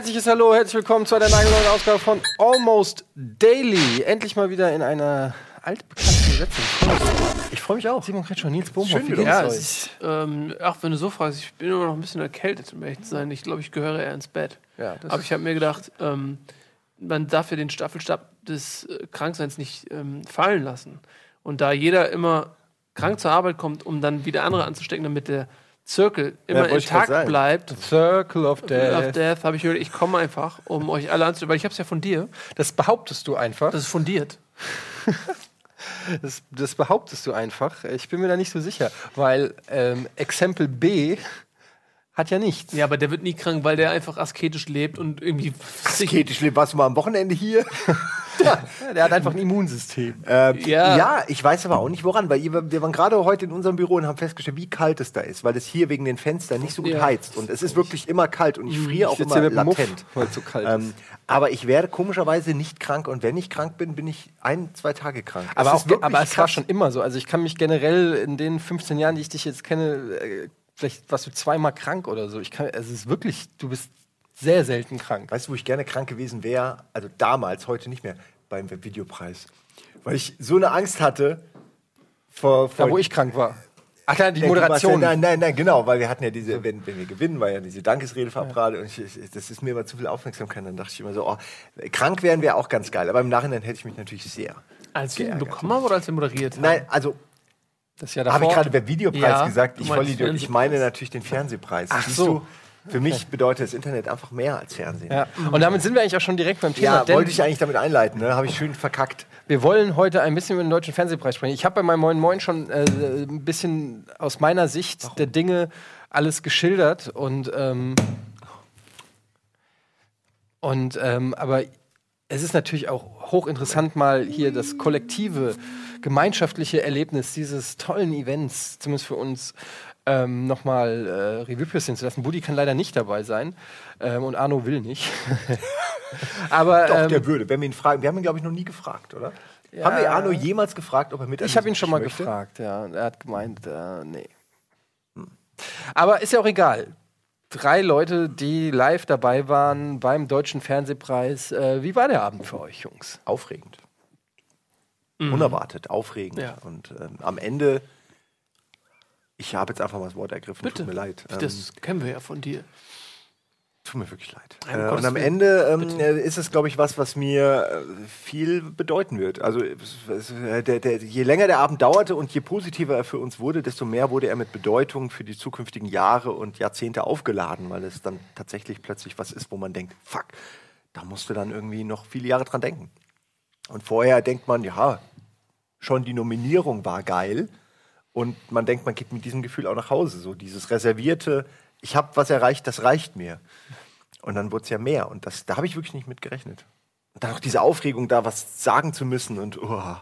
herzliches Hallo, herzlich willkommen zu einer nagelneuen Ausgabe von Almost Daily. Endlich mal wieder in einer altbekannten Besetzung. Ich freue mich auch. Simon Kretschmer, Nils Bohmhoff, Schön, wie geht's ja, euch? Ist, ähm, ach, wenn du so fragst, ich bin immer noch ein bisschen erkältet, um ehrlich zu sein. Ich glaube, ich gehöre eher ins Bett. Ja, Aber ich habe mir gedacht, ähm, man darf ja den Staffelstab des äh, Krankseins nicht ähm, fallen lassen. Und da jeder immer krank zur Arbeit kommt, um dann wieder andere anzustecken, damit der Zirkel immer ja, intakt bleibt. Circle of Death. Of Death habe ich gehört, ich komme einfach, um euch alle anzustecken, weil ich habe es ja von dir. Das behauptest du einfach. Das ist fundiert. das, das, behauptest du einfach. Ich bin mir da nicht so sicher, weil ähm, Exempel B hat ja nichts. Ja, aber der wird nie krank, weil der einfach asketisch lebt und irgendwie. Asketisch lebt. Warst du mal am Wochenende hier? ja, der hat einfach ein Immunsystem. Äh, ja. ja. ich weiß aber auch nicht woran, weil wir waren gerade heute in unserem Büro und haben festgestellt, wie kalt es da ist, weil es hier wegen den Fenstern nicht so gut ja. heizt und es ist wirklich immer kalt und ich mhm. friere auch immer latent. weil es so kalt ähm, ist. Aber ich werde komischerweise nicht krank und wenn ich krank bin, bin ich ein, zwei Tage krank. Aber, auch, aber es war schon immer so. Also ich kann mich generell in den 15 Jahren, die ich dich jetzt kenne, äh, vielleicht warst du zweimal krank oder so. Ich kann, es ist wirklich, du bist sehr selten krank. Weißt du, wo ich gerne krank gewesen wäre? Also damals, heute nicht mehr, beim Videopreis. Weil ich so eine Angst hatte vor. vor da, wo ich krank war. Ach klar, die Moderation. Nein, nein, nein, genau, weil wir hatten ja diese, wenn, wenn wir gewinnen, war ja diese Dankesrede verabredet ja. und ich, das ist mir immer zu viel Aufmerksamkeit. Dann dachte ich immer so, oh, krank wären wäre auch ganz geil. Aber im Nachhinein hätte ich mich natürlich sehr. Als wir ihn bekommen haben oder als wir moderiert haben? Nein, also das ja Habe ich gerade der Videopreis ja, gesagt? Ich, ich meine natürlich den Fernsehpreis. Ach so. Für mich bedeutet das Internet einfach mehr als Fernsehen. Ja. Und damit sind wir eigentlich auch schon direkt beim Thema. Ja, wollte ich eigentlich damit einleiten, ne? habe ich schön verkackt. Wir wollen heute ein bisschen über den Deutschen Fernsehpreis sprechen. Ich habe bei meinem Moin Moin schon äh, ein bisschen aus meiner Sicht Warum? der Dinge alles geschildert. Und, ähm, und ähm, aber es ist natürlich auch hochinteressant, mal hier das kollektive gemeinschaftliche Erlebnis dieses tollen Events, zumindest für uns, ähm, nochmal äh, Revue passieren zu lassen. Buddy kann leider nicht dabei sein ähm, und Arno will nicht. Aber Doch, ähm, der würde, wenn wir ihn fragen. Wir haben ihn, glaube ich, noch nie gefragt, oder? Ja, haben wir Arno jemals gefragt, ob er mit Ich habe ihn schon mal möchte? gefragt, ja. Er hat gemeint, äh, nee. Hm. Aber ist ja auch egal. Drei Leute, die live dabei waren beim Deutschen Fernsehpreis. Äh, wie war der Abend für euch, Jungs? Aufregend. Mhm. Unerwartet, aufregend. Ja. Und ähm, am Ende, ich habe jetzt einfach mal das Wort ergriffen, Bitte. tut mir leid. Das ähm, kennen wir ja von dir. Tut mir wirklich leid. Äh, und am Ende ähm, äh, ist es, glaube ich, was, was mir äh, viel bedeuten wird. Also äh, der, der, je länger der Abend dauerte und je positiver er für uns wurde, desto mehr wurde er mit Bedeutung für die zukünftigen Jahre und Jahrzehnte aufgeladen, weil es dann tatsächlich plötzlich was ist, wo man denkt, fuck, da musst du dann irgendwie noch viele Jahre dran denken. Und vorher denkt man, ja, schon die Nominierung war geil. Und man denkt, man geht mit diesem Gefühl auch nach Hause. So dieses reservierte, ich habe was erreicht, das reicht mir. Und dann wurde es ja mehr. Und das, da habe ich wirklich nicht mit gerechnet. Und dann auch diese Aufregung, da was sagen zu müssen und oh.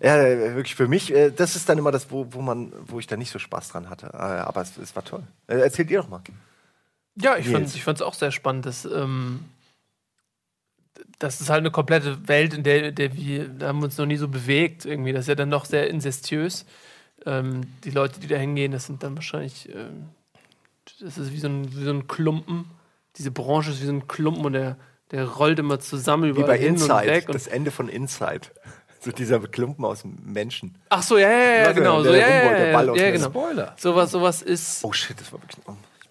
Ja, wirklich für mich, äh, das ist dann immer das, wo, wo, man, wo ich da nicht so Spaß dran hatte. Äh, aber es, es war toll. Äh, erzählt ihr doch mal. Ja, ich fand es auch sehr spannend. Dass, ähm, das ist halt eine komplette Welt, in der, der wir, da haben wir uns noch nie so bewegt irgendwie. Das ist ja dann noch sehr inzestiös. Ähm, die Leute, die da hingehen, das sind dann wahrscheinlich, ähm, das ist wie so, ein, wie so ein Klumpen. Diese Branche ist wie so ein Klumpen und der, der rollt immer zusammen über hin Inside, und weg. Und das Ende von Inside. So dieser Klumpen aus Menschen. Ach so, ja, ja, ja genau. Der, so, ja, ja, der Ball ja, genau. Spoiler. Sowas, sowas ist. Oh shit, das war wirklich.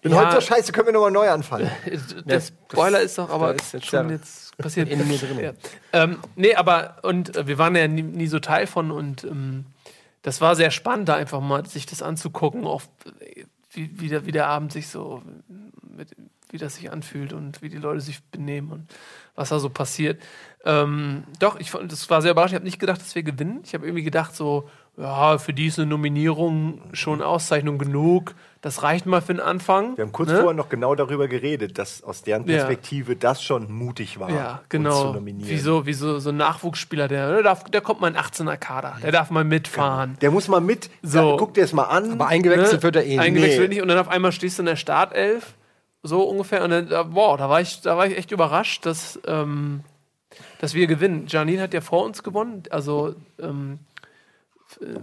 Ich bin ja, heute so scheiße, können wir nochmal neu anfangen. Der Spoiler ist doch aber ist jetzt schon jetzt passiert. In mir drin. Ja. Ähm, nee, aber und äh, wir waren ja nie, nie, so Teil von und ähm, das war sehr spannend, da einfach mal sich das anzugucken, auch wie, wie, der, wie der Abend sich so, mit, wie das sich anfühlt und wie die Leute sich benehmen und was da so passiert. Ähm, doch, ich das war sehr überrascht. Ich habe nicht gedacht, dass wir gewinnen. Ich habe irgendwie gedacht, so, ja, für die ist eine Nominierung schon Auszeichnung genug. Das reicht mal für den Anfang. Wir haben kurz ne? vorher noch genau darüber geredet, dass aus deren Perspektive ja. das schon mutig war. Ja, genau. Wieso, wieso so ein Nachwuchsspieler, der, der, darf, der kommt mal in 18er Kader, der darf mal mitfahren. Genau. Der muss mal mit, so. guck dir das mal an. Aber eingewechselt ne? wird er eh nicht. Eingewechselt nee. nicht und dann auf einmal stehst du in der Startelf, so ungefähr. Und dann, boah, da war ich, da war ich echt überrascht, dass, ähm, dass wir gewinnen. Janine hat ja vor uns gewonnen, also ähm,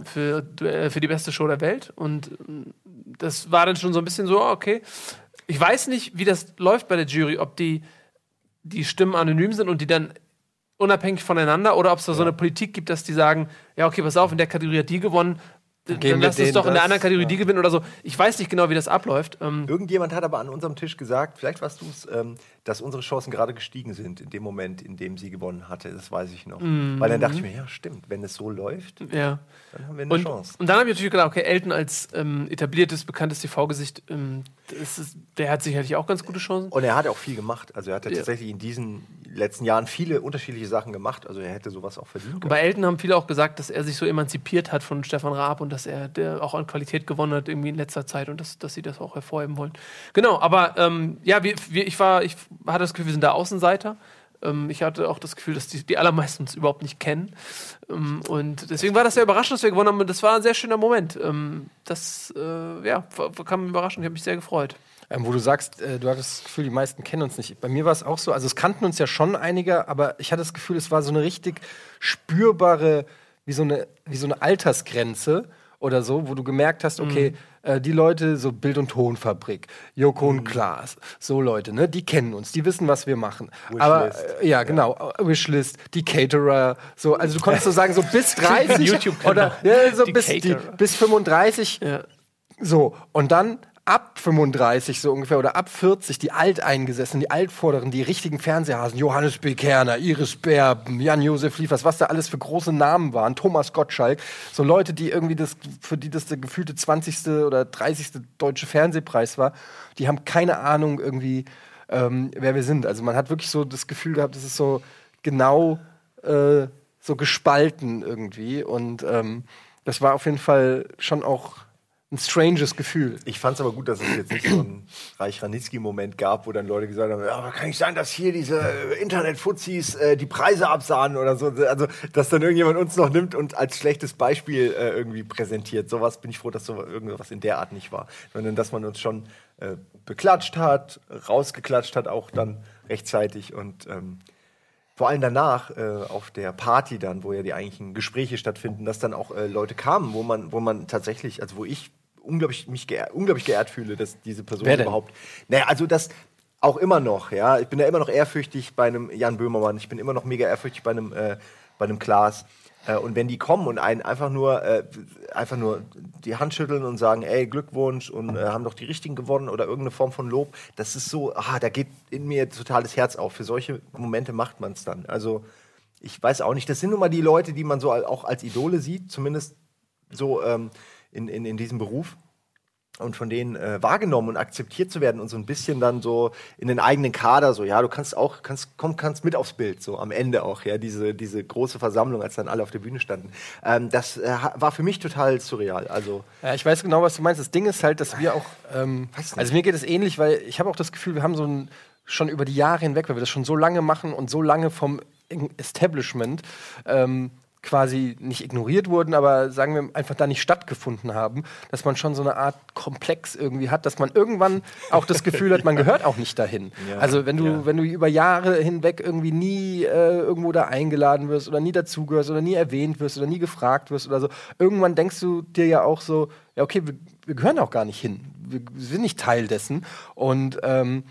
für, für die beste Show der Welt. Und das war dann schon so ein bisschen so, okay. ich weiß nicht, wie das läuft bei der Jury, ob die, die Stimmen anonym sind und die dann unabhängig voneinander oder ob es da so eine Politik gibt, dass die sagen, ja, okay, pass auf, in der Kategorie hat die gewonnen, dann lass uns doch in der anderen Kategorie ja. die gewinnen oder so. Ich weiß nicht genau, wie das abläuft. Ähm Irgendjemand hat aber an unserem Tisch gesagt, vielleicht warst du es, ähm, dass unsere Chancen gerade gestiegen sind in dem Moment, in dem sie gewonnen hatte. Das weiß ich noch. Mhm. Weil dann dachte ich mir, ja, stimmt, wenn es so läuft, ja. dann haben wir eine und, Chance. Und dann habe ich natürlich gedacht, okay, Elton als ähm, etabliertes, bekanntes TV-Gesicht, ähm, der hat sicherlich auch ganz gute Chancen. Und er hat auch viel gemacht. Also er hat ja, tatsächlich in diesen letzten Jahren viele unterschiedliche Sachen gemacht. Also er hätte sowas auch verdient. Und bei Elton haben viele auch gesagt, dass er sich so emanzipiert hat von Stefan Raab und dass er auch an Qualität gewonnen hat irgendwie in letzter Zeit und dass, dass sie das auch hervorheben wollen. Genau, aber ähm, ja, wir, wir, ich war, ich hatte das Gefühl, wir sind da Außenseiter. Ähm, ich hatte auch das Gefühl, dass die, die allermeisten uns überhaupt nicht kennen. Ähm, und deswegen war das sehr überraschend, dass wir gewonnen haben. Das war ein sehr schöner Moment. Ähm, das äh, ja, kam überraschend. Ich habe mich sehr gefreut. Ähm, wo du sagst, äh, du hattest das Gefühl, die meisten kennen uns nicht. Bei mir war es auch so, also es kannten uns ja schon einige, aber ich hatte das Gefühl, es war so eine richtig spürbare, wie so eine, wie so eine Altersgrenze oder so, wo du gemerkt hast, okay, mhm. äh, die Leute, so Bild- und Tonfabrik, Joko mhm. und Klaas, so Leute, ne, die kennen uns, die wissen, was wir machen. Wishlist. Aber äh, ja, genau, ja. Wishlist, die Caterer, so, also du konntest so sagen, so bis 30 oder ja, so bis, die, bis 35. Ja. So, und dann ab 35 so ungefähr oder ab 40 die Alteingesessenen, die Altvorderen, die richtigen Fernsehhasen, Johannes B. Kerner, Iris Berben, Jan-Josef Liefers, was da alles für große Namen waren, Thomas Gottschalk, so Leute, die irgendwie das, für die das der gefühlte 20. oder 30. deutsche Fernsehpreis war, die haben keine Ahnung irgendwie, ähm, wer wir sind. Also man hat wirklich so das Gefühl gehabt, das ist so genau äh, so gespalten irgendwie und ähm, das war auf jeden Fall schon auch ein stranges Gefühl. Ich fand es aber gut, dass es jetzt nicht so einen Reich Ranitzky-Moment gab, wo dann Leute gesagt haben, ja, kann nicht sein, dass hier diese Internet-Fuzis äh, die Preise absahen oder so. Also, dass dann irgendjemand uns noch nimmt und als schlechtes Beispiel äh, irgendwie präsentiert. Sowas bin ich froh, dass so irgendwas in der Art nicht war. Sondern, dass man uns schon äh, beklatscht hat, rausgeklatscht hat, auch dann rechtzeitig und ähm, vor allem danach äh, auf der Party dann, wo ja die eigentlichen Gespräche stattfinden, dass dann auch äh, Leute kamen, wo man, wo man tatsächlich, also wo ich unglaublich mich geehrt, unglaublich geehrt fühle, dass diese Person überhaupt. Naja, also das auch immer noch, ja. Ich bin da immer noch ehrfürchtig bei einem Jan Böhmermann, ich bin immer noch mega ehrfürchtig bei einem, äh, bei einem Klaas. Äh, und wenn die kommen und einen einfach nur, äh, einfach nur die Hand schütteln und sagen, ey, Glückwunsch und äh, haben doch die Richtigen gewonnen oder irgendeine Form von Lob, das ist so, ah, da geht in mir total das Herz auf. Für solche Momente macht man es dann. Also ich weiß auch nicht, das sind nun mal die Leute, die man so auch als Idole sieht, zumindest so ähm, in, in, in diesem Beruf und von denen äh, wahrgenommen und akzeptiert zu werden und so ein bisschen dann so in den eigenen Kader so ja du kannst auch kannst komm kannst mit aufs Bild so am Ende auch ja diese diese große Versammlung als dann alle auf der Bühne standen. Ähm, das äh, war für mich total surreal also ja, ich weiß genau was du meinst. Das Ding ist halt dass wir auch ähm, also mir geht es ähnlich weil ich habe auch das Gefühl wir haben so ein schon über die Jahre hinweg weil wir das schon so lange machen und so lange vom Establishment ähm, quasi nicht ignoriert wurden, aber sagen wir einfach da nicht stattgefunden haben, dass man schon so eine Art Komplex irgendwie hat, dass man irgendwann auch das Gefühl hat, man gehört auch nicht dahin. Ja, also wenn du, ja. wenn du über Jahre hinweg irgendwie nie äh, irgendwo da eingeladen wirst oder nie dazugehörst oder nie erwähnt wirst oder nie gefragt wirst oder so, irgendwann denkst du dir ja auch so, ja okay, wir, wir gehören auch gar nicht hin. Wir, sind nicht Teil dessen. Und ähm,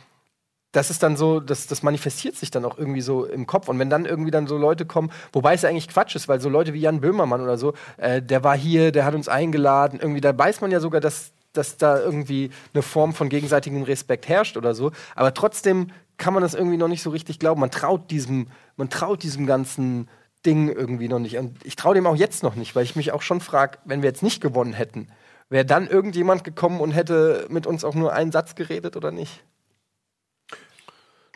das ist dann so, das, das manifestiert sich dann auch irgendwie so im Kopf. Und wenn dann irgendwie dann so Leute kommen, wobei es ja eigentlich Quatsch ist, weil so Leute wie Jan Böhmermann oder so, äh, der war hier, der hat uns eingeladen, irgendwie, da weiß man ja sogar, dass, dass da irgendwie eine Form von gegenseitigem Respekt herrscht oder so. Aber trotzdem kann man das irgendwie noch nicht so richtig glauben. Man traut diesem, man traut diesem ganzen Ding irgendwie noch nicht. Und ich traue dem auch jetzt noch nicht, weil ich mich auch schon frage, wenn wir jetzt nicht gewonnen hätten, wäre dann irgendjemand gekommen und hätte mit uns auch nur einen Satz geredet oder nicht?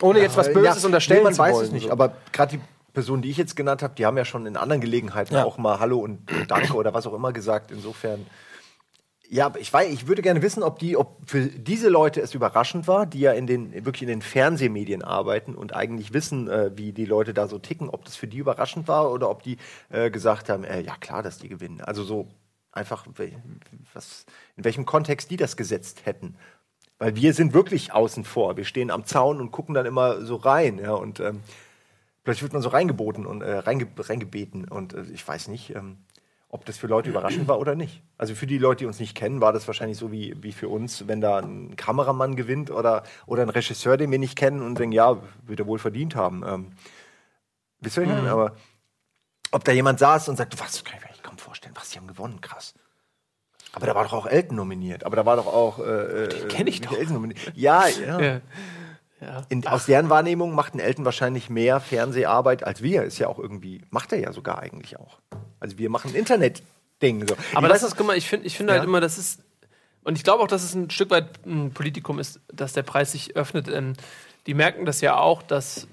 Ohne jetzt was Böses ja, unterstellen nee, man zu weiß es nicht, so. aber gerade die Personen, die ich jetzt genannt habe, die haben ja schon in anderen Gelegenheiten ja. auch mal Hallo und Danke oder was auch immer gesagt. Insofern, ja, ich weiß, ich würde gerne wissen, ob die, ob für diese Leute es überraschend war, die ja in den wirklich in den Fernsehmedien arbeiten und eigentlich wissen, äh, wie die Leute da so ticken, ob das für die überraschend war oder ob die äh, gesagt haben, äh, ja klar, dass die gewinnen. Also so einfach, was, in welchem Kontext die das gesetzt hätten. Weil wir sind wirklich außen vor. Wir stehen am Zaun und gucken dann immer so rein. Ja, und ähm, plötzlich wird man so reingeboten und äh, reinge reingebeten. Und äh, ich weiß nicht. Ähm, ob das für Leute überraschend war oder nicht. Also für die Leute, die uns nicht kennen, war das wahrscheinlich so wie, wie für uns, wenn da ein Kameramann gewinnt oder, oder ein Regisseur, den wir nicht kennen und denken, ja, wird er wohl verdient haben. Ähm, wisst ihr, mhm. aber ob da jemand saß und sagt, was, kann ich mir nicht kaum vorstellen, was, die haben gewonnen, krass. Aber da war doch auch Elton nominiert. Aber da war doch auch. Äh, Den kenne ich doch. Elton nominiert. Ja, ja. ja. ja. In, aus deren Wahrnehmung macht ein Elton wahrscheinlich mehr Fernseharbeit als wir. Ist ja auch irgendwie, macht er ja sogar eigentlich auch. Also wir machen Internet-Ding. So. Aber ich das weiß, ist, guck mal, ich finde ich find halt ja. halt immer, das ist. Und ich glaube auch, dass es ein Stück weit ein Politikum ist, dass der Preis sich öffnet. Ähm, die merken das ja auch, dass äh,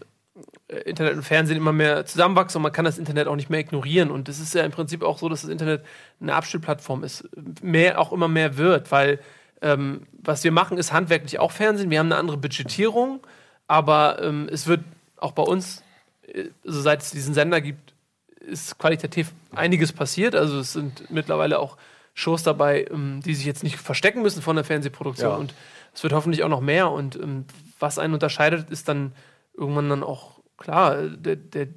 Internet und Fernsehen immer mehr zusammenwachsen und man kann das Internet auch nicht mehr ignorieren. Und es ist ja im Prinzip auch so, dass das Internet eine Abspielplattform ist, mehr auch immer mehr wird, weil ähm, was wir machen, ist handwerklich auch Fernsehen. Wir haben eine andere Budgetierung, aber ähm, es wird auch bei uns, also seit es diesen Sender gibt, ist qualitativ einiges passiert. Also es sind mittlerweile auch Shows dabei, ähm, die sich jetzt nicht verstecken müssen von der Fernsehproduktion. Ja. Und es wird hoffentlich auch noch mehr. Und ähm, was einen unterscheidet, ist dann irgendwann dann auch klar, der, der,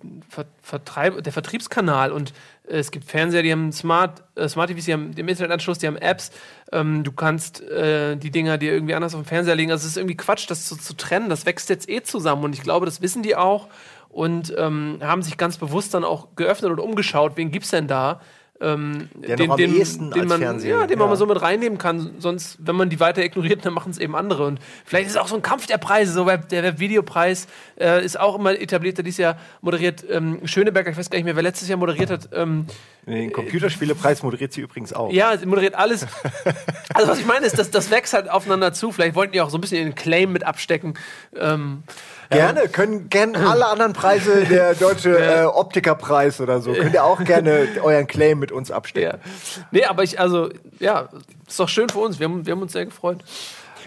Vertreib, der Vertriebskanal und äh, es gibt Fernseher, die haben Smart, äh, Smart TVs, die haben den Internetanschluss, die haben Apps. Ähm, du kannst äh, die Dinger dir irgendwie anders auf den Fernseher legen. Also es ist irgendwie Quatsch, das zu, zu trennen. Das wächst jetzt eh zusammen und ich glaube, das wissen die auch und ähm, haben sich ganz bewusst dann auch geöffnet und umgeschaut, wen gibt es denn da? Ähm, der den, den, den man, ja, den ja. man mal so mit reinnehmen kann. Sonst, wenn man die weiter ignoriert, dann machen es eben andere. Und vielleicht ist es auch so ein Kampf der Preise. So der Webvideopreis äh, ist auch immer etabliert. Der dieses Jahr moderiert ähm, Schöneberger, ich weiß gar nicht mehr, wer letztes Jahr moderiert hat. Ähm, den Computerspielepreis moderiert sie übrigens auch. Ja, sie moderiert alles. also was ich meine ist, dass das wächst halt aufeinander zu. Vielleicht wollten die auch so ein bisschen den Claim mit abstecken. Ähm, Gerne, können gerne alle anderen Preise, der deutsche äh, Optikerpreis oder so, könnt ihr auch gerne euren Claim mit uns abstecken. Ja. Nee, aber ich, also, ja, ist doch schön für uns. Wir haben, wir haben uns sehr gefreut.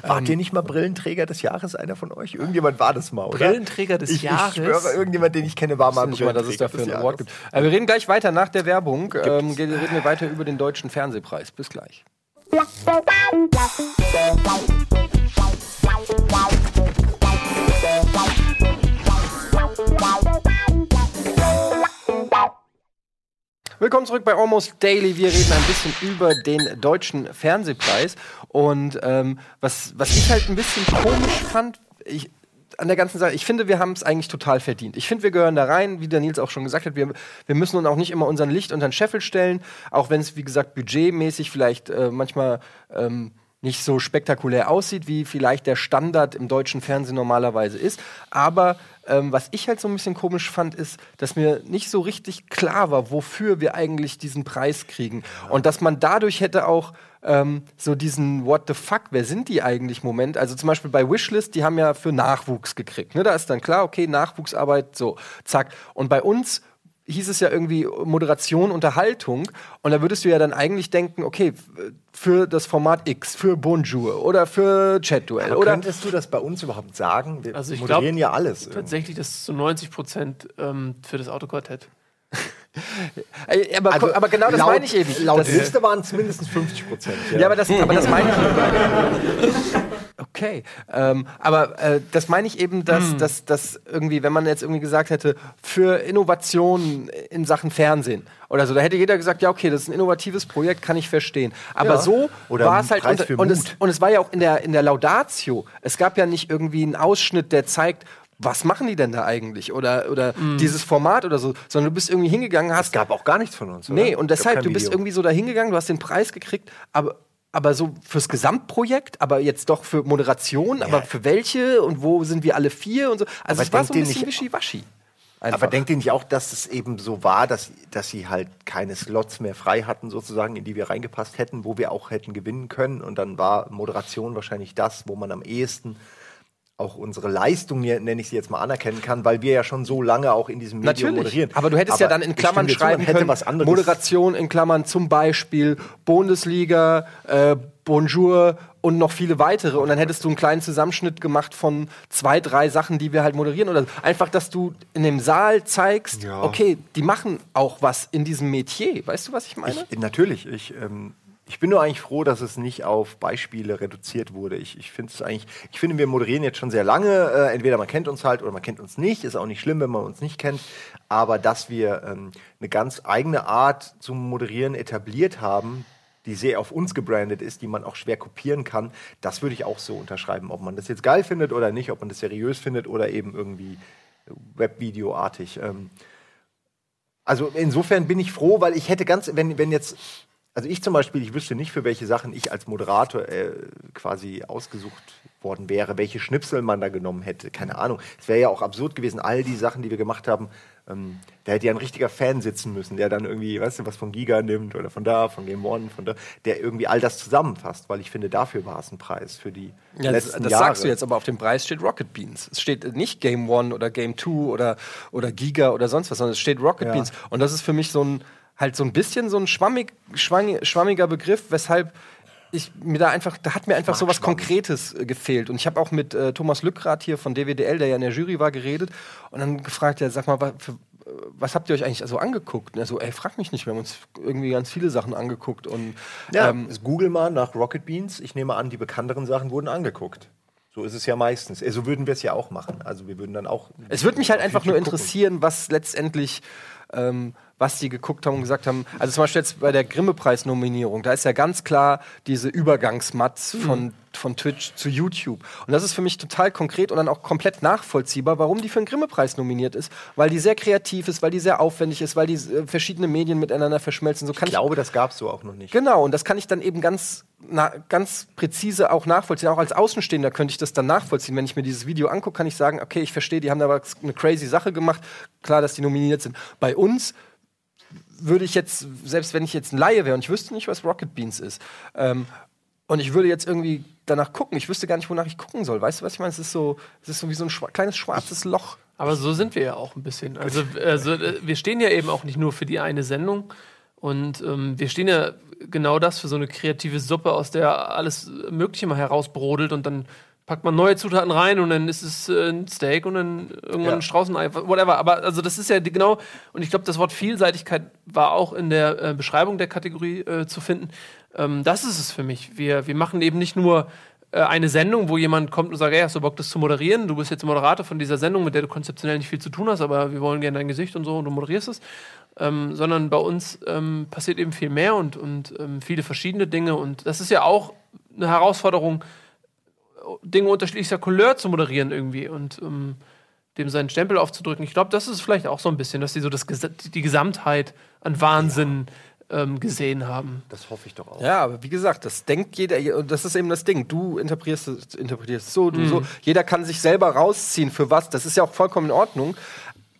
Wart ähm, ihr nicht mal Brillenträger des Jahres, einer von euch? Irgendjemand war das mal, oder? Brillenträger des ich, Jahres? Ich schwöre, irgendjemand, den ich kenne, war mal Brillenträger mal, dass es dafür einen Award gibt. Aber wir reden gleich weiter nach der Werbung. Ähm, reden wir weiter über den Deutschen Fernsehpreis. Bis gleich. Willkommen zurück bei Almost Daily. Wir reden ein bisschen über den deutschen Fernsehpreis. Und ähm, was, was ich halt ein bisschen komisch fand, ich, an der ganzen Sache, ich finde, wir haben es eigentlich total verdient. Ich finde, wir gehören da rein, wie der Nils auch schon gesagt hat. Wir, wir müssen uns auch nicht immer unseren Licht unter den Scheffel stellen, auch wenn es, wie gesagt, budgetmäßig vielleicht äh, manchmal ähm, nicht so spektakulär aussieht, wie vielleicht der Standard im deutschen Fernsehen normalerweise ist. Aber ähm, was ich halt so ein bisschen komisch fand, ist, dass mir nicht so richtig klar war, wofür wir eigentlich diesen Preis kriegen. Und dass man dadurch hätte auch ähm, so diesen What the fuck, wer sind die eigentlich Moment? Also zum Beispiel bei Wishlist, die haben ja für Nachwuchs gekriegt. Ne? Da ist dann klar, okay, Nachwuchsarbeit, so, zack. Und bei uns hieß es ja irgendwie Moderation, Unterhaltung. Und da würdest du ja dann eigentlich denken, okay, für das Format X, für Bonjour oder für Chat-Duell. Oder könntest du das bei uns überhaupt sagen? Wir also ich moderieren glaub, ja alles. Tatsächlich, das ist zu 90 Prozent ähm, für das Autoquartett. aber, also, aber, genau das laut, meine ich eben. Laut das Liste waren es mindestens 50 Prozent. Ja. ja, aber, das, aber das meine ich. Okay, ähm, aber äh, das meine ich eben, dass, mm. dass, dass irgendwie, wenn man jetzt irgendwie gesagt hätte, für Innovationen in Sachen Fernsehen oder so, da hätte jeder gesagt, ja, okay, das ist ein innovatives Projekt, kann ich verstehen. Aber ja. so war es halt, und, und, es, und es war ja auch in der, in der Laudatio, es gab ja nicht irgendwie einen Ausschnitt, der zeigt, was machen die denn da eigentlich? Oder, oder mm. dieses Format oder so, sondern du bist irgendwie hingegangen, hast. Es gab auch gar nichts von uns. Oder? Nee, und deshalb, du bist irgendwie so da hingegangen, du hast den Preis gekriegt, aber, aber so fürs Gesamtprojekt, aber jetzt doch für Moderation, ja. aber für welche und wo sind wir alle vier und so. Also aber es war so ein bisschen wischiwaschi. Einfach. Aber denkt ihr nicht auch, dass es eben so war, dass, dass sie halt keine Slots mehr frei hatten, sozusagen, in die wir reingepasst hätten, wo wir auch hätten gewinnen können? Und dann war Moderation wahrscheinlich das, wo man am ehesten auch unsere Leistung, nenne ich sie jetzt mal, anerkennen kann, weil wir ja schon so lange auch in diesem Medium Natürlich. moderieren. Aber du hättest Aber ja dann in Klammern schreiben können, Moderation in Klammern zum Beispiel Bundesliga, äh, Bonjour und noch viele weitere. Und dann hättest du einen kleinen Zusammenschnitt gemacht von zwei, drei Sachen, die wir halt moderieren. Oder einfach, dass du in dem Saal zeigst, ja. okay, die machen auch was in diesem Metier. Weißt du, was ich meine? Ich, natürlich. Ich ähm, Ich bin nur eigentlich froh, dass es nicht auf Beispiele reduziert wurde. Ich, ich finde es eigentlich, ich finde, wir moderieren jetzt schon sehr lange. Äh, entweder man kennt uns halt oder man kennt uns nicht. Ist auch nicht schlimm, wenn man uns nicht kennt. Aber dass wir ähm, eine ganz eigene Art zum Moderieren etabliert haben, die sehr auf uns gebrandet ist, die man auch schwer kopieren kann, das würde ich auch so unterschreiben. Ob man das jetzt geil findet oder nicht, ob man das seriös findet oder eben irgendwie Webvideo-artig. Ähm, also insofern bin ich froh, weil ich hätte ganz, wenn, wenn jetzt also ich zum Beispiel, ich wüsste nicht, für welche Sachen ich als Moderator äh, quasi ausgesucht worden wäre, welche Schnipsel man da genommen hätte. Keine Ahnung. Es wäre ja auch absurd gewesen, all die Sachen, die wir gemacht haben, ähm, da hätte ja ein richtiger Fan sitzen müssen, der dann irgendwie, weißt du, was von Giga nimmt oder von da, von Game One, von da, der irgendwie all das zusammenfasst, weil ich finde, dafür war es ein Preis für die ja, letzten das, das Jahre. sagst du jetzt, aber auf dem Preis steht Rocket Beans. Es steht nicht Game One oder Game Two oder, oder Giga oder sonst was, sondern es steht Rocket ja. Beans. Und das ist für mich so ein halt so ein bisschen so ein schwammig, schwammiger Begriff, weshalb ich mir da einfach, da hat mir einfach so was Konkretes äh, gefehlt. Und ich habe auch mit äh, Thomas Lückrath hier von DWDL, der ja in der Jury war, geredet und dann gefragt, ja, sag mal, was, für, was habt ihr euch eigentlich so angeguckt? Und er so, ey, frag mich nicht, wir haben uns irgendwie ganz viele Sachen angeguckt. Und, ja, ähm, Google mal nach Rocket Beans. Ich nehme an, die bekannteren Sachen wurden angeguckt. So ist es ja meistens. So also würden wir es ja auch machen. Also wir würden dann auch. Es würde mich halt einfach nur interessieren, was letztendlich ähm, was die geguckt haben und gesagt haben. Also zum Beispiel jetzt bei der Grimme-Preis-Nominierung, da ist ja ganz klar diese Übergangsmatz von, mhm. von Twitch zu YouTube. Und das ist für mich total konkret und dann auch komplett nachvollziehbar, warum die für den Grimme-Preis nominiert ist. Weil die sehr kreativ ist, weil die sehr aufwendig ist, weil die äh, verschiedene Medien miteinander verschmelzen. So kann ich glaube, ich, das gab es so auch noch nicht. Genau, und das kann ich dann eben ganz na, ganz präzise auch nachvollziehen. Auch als Außenstehender könnte ich das dann nachvollziehen. Wenn ich mir dieses Video angucke, kann ich sagen, okay, ich verstehe, die haben da eine crazy Sache gemacht. Klar, dass die nominiert sind. Bei uns würde ich jetzt, selbst wenn ich jetzt ein Laie wäre und ich wüsste nicht, was Rocket Beans ist, ähm, und ich würde jetzt irgendwie danach gucken, ich wüsste gar nicht, wonach ich gucken soll. Weißt du, was ich meine? Es ist so, es ist so wie so ein schwa kleines schwarzes Loch. Aber so sind wir ja auch ein bisschen. Also, also wir stehen ja eben auch nicht nur für die eine Sendung. Und ähm, wir stehen ja genau das für so eine kreative Suppe, aus der alles Mögliche mal herausbrodelt und dann packt man neue Zutaten rein und dann ist es äh, ein Steak und dann irgendwann ja. ein Straußenei, whatever. Aber also das ist ja genau, und ich glaube, das Wort Vielseitigkeit war auch in der äh, Beschreibung der Kategorie äh, zu finden. Ähm, das ist es für mich. Wir, wir machen eben nicht nur äh, eine Sendung, wo jemand kommt und sagt, hey, hast du Bock, das zu moderieren? Du bist jetzt Moderator von dieser Sendung, mit der du konzeptionell nicht viel zu tun hast, aber wir wollen gerne dein Gesicht und so und du moderierst es. Ähm, sondern bei uns ähm, passiert eben viel mehr und, und ähm, viele verschiedene Dinge. Und das ist ja auch eine Herausforderung, Dinge unterschiedlichster Couleur zu moderieren irgendwie und um, dem seinen Stempel aufzudrücken. Ich glaube, das ist vielleicht auch so ein bisschen, dass sie so das, die Gesamtheit an Wahnsinn ja. ähm, gesehen haben. Das hoffe ich doch auch. Ja, aber wie gesagt, das denkt jeder, und das ist eben das Ding. Du interpretierst, interpretierst so, du mhm. so. Jeder kann sich selber rausziehen für was. Das ist ja auch vollkommen in Ordnung.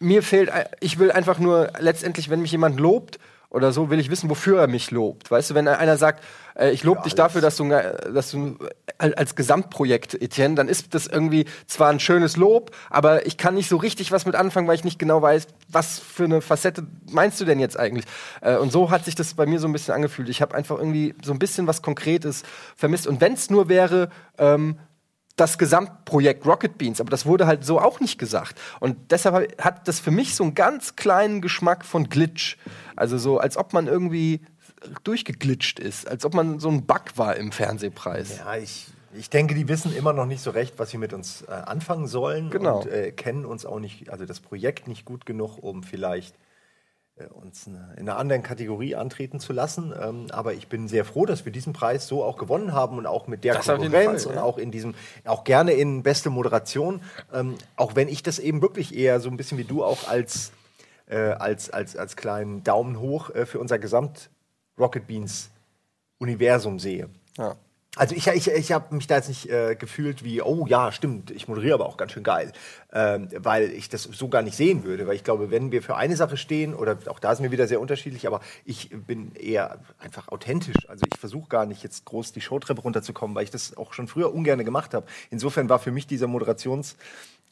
Mir fehlt, ich will einfach nur letztendlich, wenn mich jemand lobt, oder so, will ich wissen, wofür er mich lobt. Weißt du, wenn einer sagt, äh, ich lobe dich dafür, dass du, dass du als Gesamtprojekt, Etienne, dann ist das irgendwie zwar ein schönes Lob, aber ich kann nicht so richtig was mit anfangen, weil ich nicht genau weiß, was für eine Facette meinst du denn jetzt eigentlich? Äh, und so hat sich das bei mir so ein bisschen angefühlt. Ich habe einfach irgendwie so ein bisschen was Konkretes vermisst. Und wenn es nur wäre, ähm, das Gesamtprojekt Rocket Beans, aber das wurde halt so auch nicht gesagt. Und deshalb hat das für mich so einen ganz kleinen Geschmack von Glitch. Also so, als ob man irgendwie durchgeglitscht ist, als ob man so ein Bug war im Fernsehpreis. Ja, ich, ich denke, die wissen immer noch nicht so recht, was sie mit uns äh, anfangen sollen genau. und äh, kennen uns auch nicht, also das Projekt nicht gut genug, um vielleicht uns in einer anderen Kategorie antreten zu lassen. Ähm, aber ich bin sehr froh, dass wir diesen Preis so auch gewonnen haben und auch mit der das Konkurrenz Fall, und auch in diesem, auch gerne in beste Moderation. Ähm, auch wenn ich das eben wirklich eher so ein bisschen wie du auch als, äh, als, als, als kleinen Daumen hoch äh, für unser Gesamt Rocket Beans Universum sehe. Ja. Also ich, ich, ich habe mich da jetzt nicht äh, gefühlt wie, oh ja, stimmt, ich moderiere aber auch ganz schön geil, ähm, weil ich das so gar nicht sehen würde. Weil ich glaube, wenn wir für eine Sache stehen, oder auch da sind wir wieder sehr unterschiedlich, aber ich bin eher einfach authentisch. Also ich versuche gar nicht jetzt groß die Showtreppe runterzukommen, weil ich das auch schon früher ungern gemacht habe. Insofern war für mich dieser Moderations-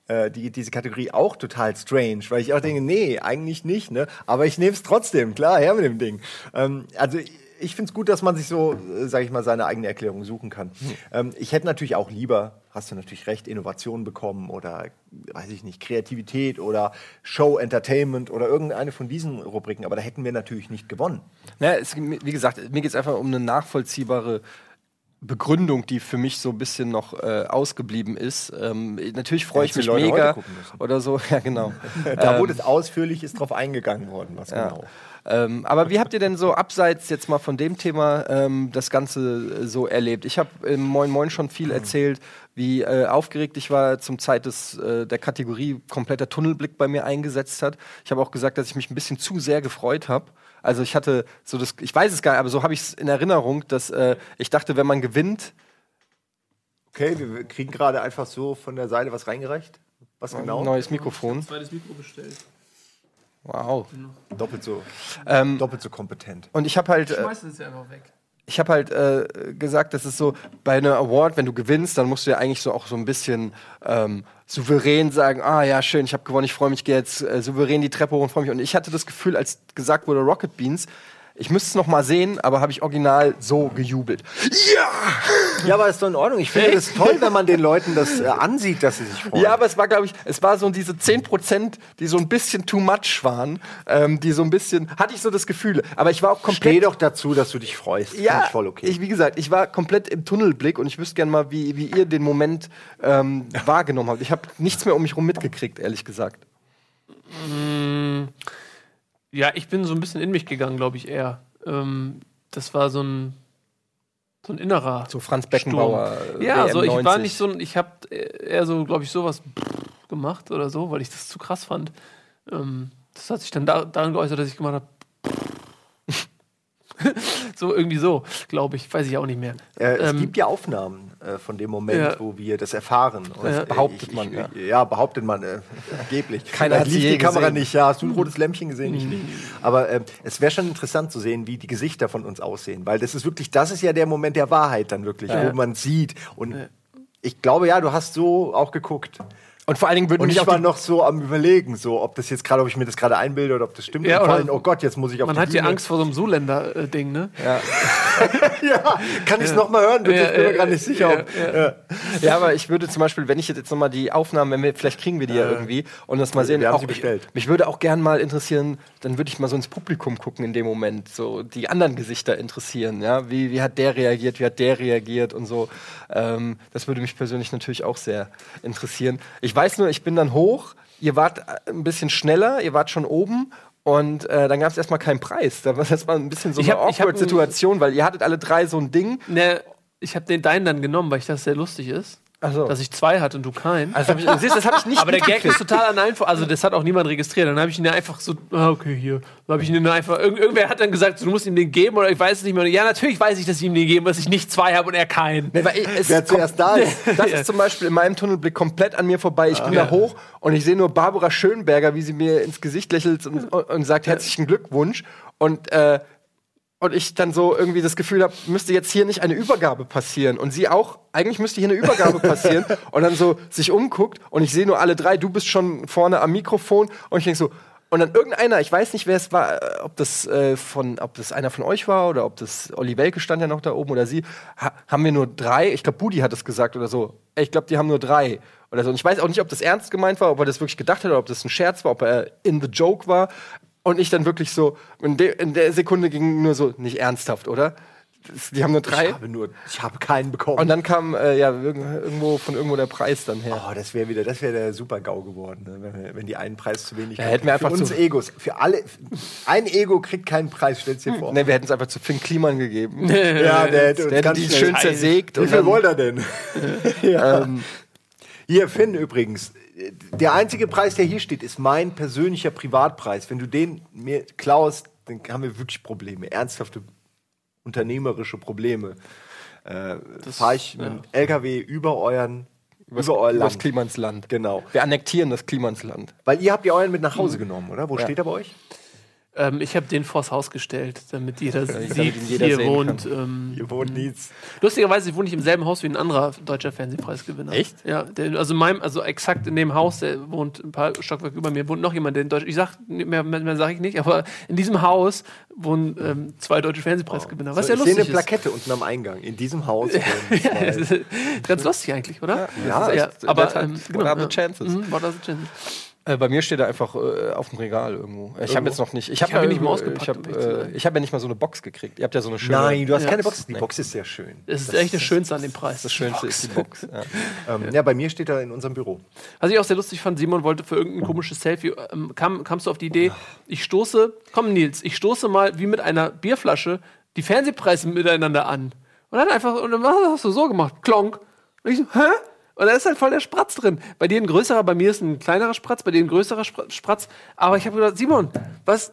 äh, die, diese Kategorie auch total strange, weil ich auch denke, nee, eigentlich nicht, ne? Aber ich nehme es trotzdem, klar, her mit dem Ding. Ähm, also ich finde es gut, dass man sich so, äh, sage ich mal, seine eigene Erklärung suchen kann. Mhm. Ähm, ich hätte natürlich auch lieber hast du natürlich recht, Innovation bekommen oder, weiß ich nicht, Kreativität oder Show, Entertainment oder irgendeine von diesen Rubriken. Aber da hätten wir natürlich nicht gewonnen. Ja, es, wie gesagt, mir geht es einfach um eine nachvollziehbare Begründung, die für mich so ein bisschen noch äh, ausgeblieben ist. Ähm, natürlich freue ich mich mega oder so. Ja, genau. da wurde es ausführlich ist drauf eingegangen worden, was ja. genau. Ähm, aber wie habt ihr denn so abseits jetzt mal von dem Thema ähm, das Ganze so erlebt? Ich habe im Moin Moin schon viel mhm. erzählt, wie äh, aufgeregt ich war zum Zeit des, äh, der Kategorie kompletter Tunnelblick bei mir eingesetzt hat. Ich habe auch gesagt, dass ich mich ein bisschen zu sehr gefreut habe. Also ich hatte so das, ich weiß es gar nicht, aber so habe ich es in Erinnerung, dass äh, ich dachte, wenn man gewinnt. Okay, wir kriegen gerade einfach so von der Seite was reingereicht. Was genau? Ein neues Mikrofon. Ich zweites Mikro bestellt. Wow. Doppelt so, ähm, doppelt so kompetent. Und ich habe halt. Äh, Schmeiß es ja einfach weg ich habe halt äh, gesagt, das ist so bei einer Award, wenn du gewinnst, dann musst du ja eigentlich so auch so ein bisschen ähm, souverän sagen, ah ja, schön, ich habe gewonnen, ich freue mich, gehe jetzt äh, souverän die Treppe hoch und freue mich. Und ich hatte das Gefühl, als gesagt wurde Rocket Beans, ich müsste es noch mal sehen, aber habe ich original so gejubelt. Ja! Ja, aber ist doch in Ordnung. Ich finde es toll, wenn man den Leuten das äh, ansieht, dass sie sich freuen. Ja, aber es war, glaube ich, es war so diese 10 Prozent, die so ein bisschen too much waren, ähm, die so ein bisschen, hatte ich so das Gefühl. Aber ich war auch komplett. Steh doch dazu, dass du dich freust. Ja, ich voll okay. Ich, wie gesagt, ich war komplett im Tunnelblick und ich wüsste gerne mal, wie, wie ihr den Moment ähm, wahrgenommen habt. Ich habe nichts mehr um mich rum mitgekriegt, ehrlich gesagt. Mmh. Ja, ich bin so ein bisschen in mich gegangen, glaube ich eher. Ähm, das war so ein so ein innerer. So Franz Beckenbauer. Sturm. Ja, WM so ich 90. war nicht so ein, ich habe eher so, glaube ich, sowas gemacht oder so, weil ich das zu krass fand. Ähm, das hat sich dann da, daran geäußert, dass ich gemacht habe. so irgendwie so, glaube ich, weiß ich auch nicht mehr. Äh, es ähm, gibt ja Aufnahmen äh, von dem Moment, ja. wo wir das erfahren. Und, ja. behauptet ich, man. ja. ja. behauptet man, äh, angeblich. Keiner hat die Kamera gesehen. nicht. Ja, hast du ein rotes Lämpchen gesehen? Ich nicht. Aber äh, es wäre schon interessant zu sehen, wie die Gesichter von uns aussehen, weil das ist wirklich, das ist ja der Moment der Wahrheit dann wirklich, wo man sieht und ich glaube ja, du hast so auch geguckt. Und vor allen Dingen würde mich ich war noch so am überlegen, so ob das jetzt gerade, ob ich mir das gerade einbilde oder ob das stimmt. Ja, oder allem, oh Gott, jetzt muss ich auf Man hat ja Angst vor so einem Zuländer-Ding, ne? Ja. ja, kann ich es ja. noch mal hören? Ja, ich bin mir gar nicht sicher. Ja, ja. ja, aber ich würde zum Beispiel, wenn ich jetzt noch mal die Aufnahmen, wenn wir, vielleicht kriegen wir die ja irgendwie und das mal sehen. Wir haben auch, sie bestellt. Ich, mich würde auch gern mal interessieren, dann würde ich mal so ins Publikum gucken in dem Moment, so die anderen Gesichter interessieren, ja, wie, wie hat der reagiert, wie hat der reagiert und so. Ähm, das würde mich persönlich natürlich auch sehr interessieren. Ich weiß nur, ich bin dann hoch, ihr wart äh, ein bisschen schneller, ihr wart schon oben und äh, dann gab es erstmal keinen Preis. Das war ein bisschen so ich eine awkward Situation, weil ihr hattet alle drei so ein Ding. Ne, ich habe den deinen dann genommen, weil ich das sehr lustig ist. So. Dass ich zwei hatte und du keinen. Also, ich, siehst, das habe ich nicht Aber der Gag ist total an einfach. Also, das hat auch niemand registriert. Dann habe ich ihn ja einfach so, ah, okay, hier. Dann habe ich ihn einfach. Irgend, irgendwer hat dann gesagt, du musst ihm den geben oder ich weiß es nicht mehr. Ja, natürlich weiß ich, dass ich ihm den gebe, dass ich nicht zwei habe und er keinen. Nee, weil ich, Wer zuerst da ist. Das ist zum Beispiel in meinem Tunnelblick komplett an mir vorbei. Ich bin ja. da hoch und ich sehe nur Barbara Schönberger, wie sie mir ins Gesicht lächelt und, und sagt herzlichen Glückwunsch. Und äh, und ich dann so irgendwie das Gefühl habe, müsste jetzt hier nicht eine Übergabe passieren. Und sie auch, eigentlich müsste hier eine Übergabe passieren. und dann so sich umguckt und ich sehe nur alle drei, du bist schon vorne am Mikrofon und ich denke so, und dann irgendeiner, ich weiß nicht, wer es war, äh, ob das äh, von, ob das einer von euch war oder ob das Olli Welke stand ja noch da oben oder sie, ha haben wir nur drei. Ich glaube, Budi hat es gesagt oder so. Ich glaube, die haben nur drei oder so. Und ich weiß auch nicht, ob das ernst gemeint war, ob er das wirklich gedacht hat oder ob das ein Scherz war, ob er in the joke war. Und ich dann wirklich so, in, de, in der Sekunde ging nur so, nicht ernsthaft, oder? Die haben nur drei. Ich habe nur, ich habe keinen bekommen. Und dann kam äh, ja irgendwo von irgendwo der Preis dann her. Oh, das wäre wieder, das wäre der Super GAU geworden, ne? wenn, wenn, die einen Preis zu wenig ja, hätten wir einfach für uns zu Egos, für alle, ein Ego kriegt keinen Preis, stell's dir vor. Ne, wir hätten es einfach zu Finn Kliman gegeben. ja, der hätte, der hätte die schön zersägt. Wie viel wollte er denn? ja. ähm, hier, Finn übrigens, der einzige Preis, der hier steht, ist mein persönlicher Privatpreis. Wenn du den mir klaust, dann haben wir wirklich Probleme, ernsthafte unternehmerische Probleme. Äh, Fahre ich ja. mit dem LKW über euren Übers, über euer Land. Klimansland. Genau. Wir annektieren das Klimansland. Weil ihr habt ja euren mit nach Hause mhm. genommen, oder? Wo ja. steht er bei euch? Ähm, ich habe den vors Haus gestellt, damit jeder sieht, damit jeder hier wohnt. Ähm, hier wohnt nichts. Lustigerweise ich wohne ich im selben Haus wie ein anderer deutscher Fernsehpreisgewinner. Echt? Ja, der, also meinem, also exakt in dem Haus, der wohnt ein paar Stockwerke über mir, wohnt noch jemand, der in Deutschland. Ich sag mehr, mehr, mehr sage ich nicht, aber in diesem Haus wohnen ähm, zwei deutsche Fernsehpreisgewinner. Was so, ja lustig ich sehe eine Plakette unten am Eingang. In diesem Haus. ja, ganz lustig eigentlich, oder? Ja, ja, aber ähm, genau, what are the chances? Mhm, what are the chances? Äh, bei mir steht er einfach äh, auf dem Regal irgendwo. Ich habe jetzt noch nicht. Ich habe hab ja, nicht mal ausgepackt. Ich habe äh, hab ja nicht mal so eine Box gekriegt. Ihr habt ja so eine schöne. Nein, du hast ja. keine Box. Die Box ist sehr schön. Das ist das echt das Schönste an dem Preis. Das Schönste ist die Box. Ja. ähm, ja. bei mir steht er in unserem Büro. Was ich auch sehr lustig fand, Simon wollte für irgendein komisches Selfie. Ähm, kam, kamst du auf die Idee, ich stoße, komm Nils, ich stoße mal wie mit einer Bierflasche die Fernsehpreise miteinander an. Und dann einfach, und dann hast du so gemacht, klonk. Und ich so, hä? Und da ist halt voll der Spratz drin. Bei dir ein größerer, bei mir ist ein kleinerer Spratz, bei dir ein größerer Spratz. Aber ich habe gedacht, Simon, was,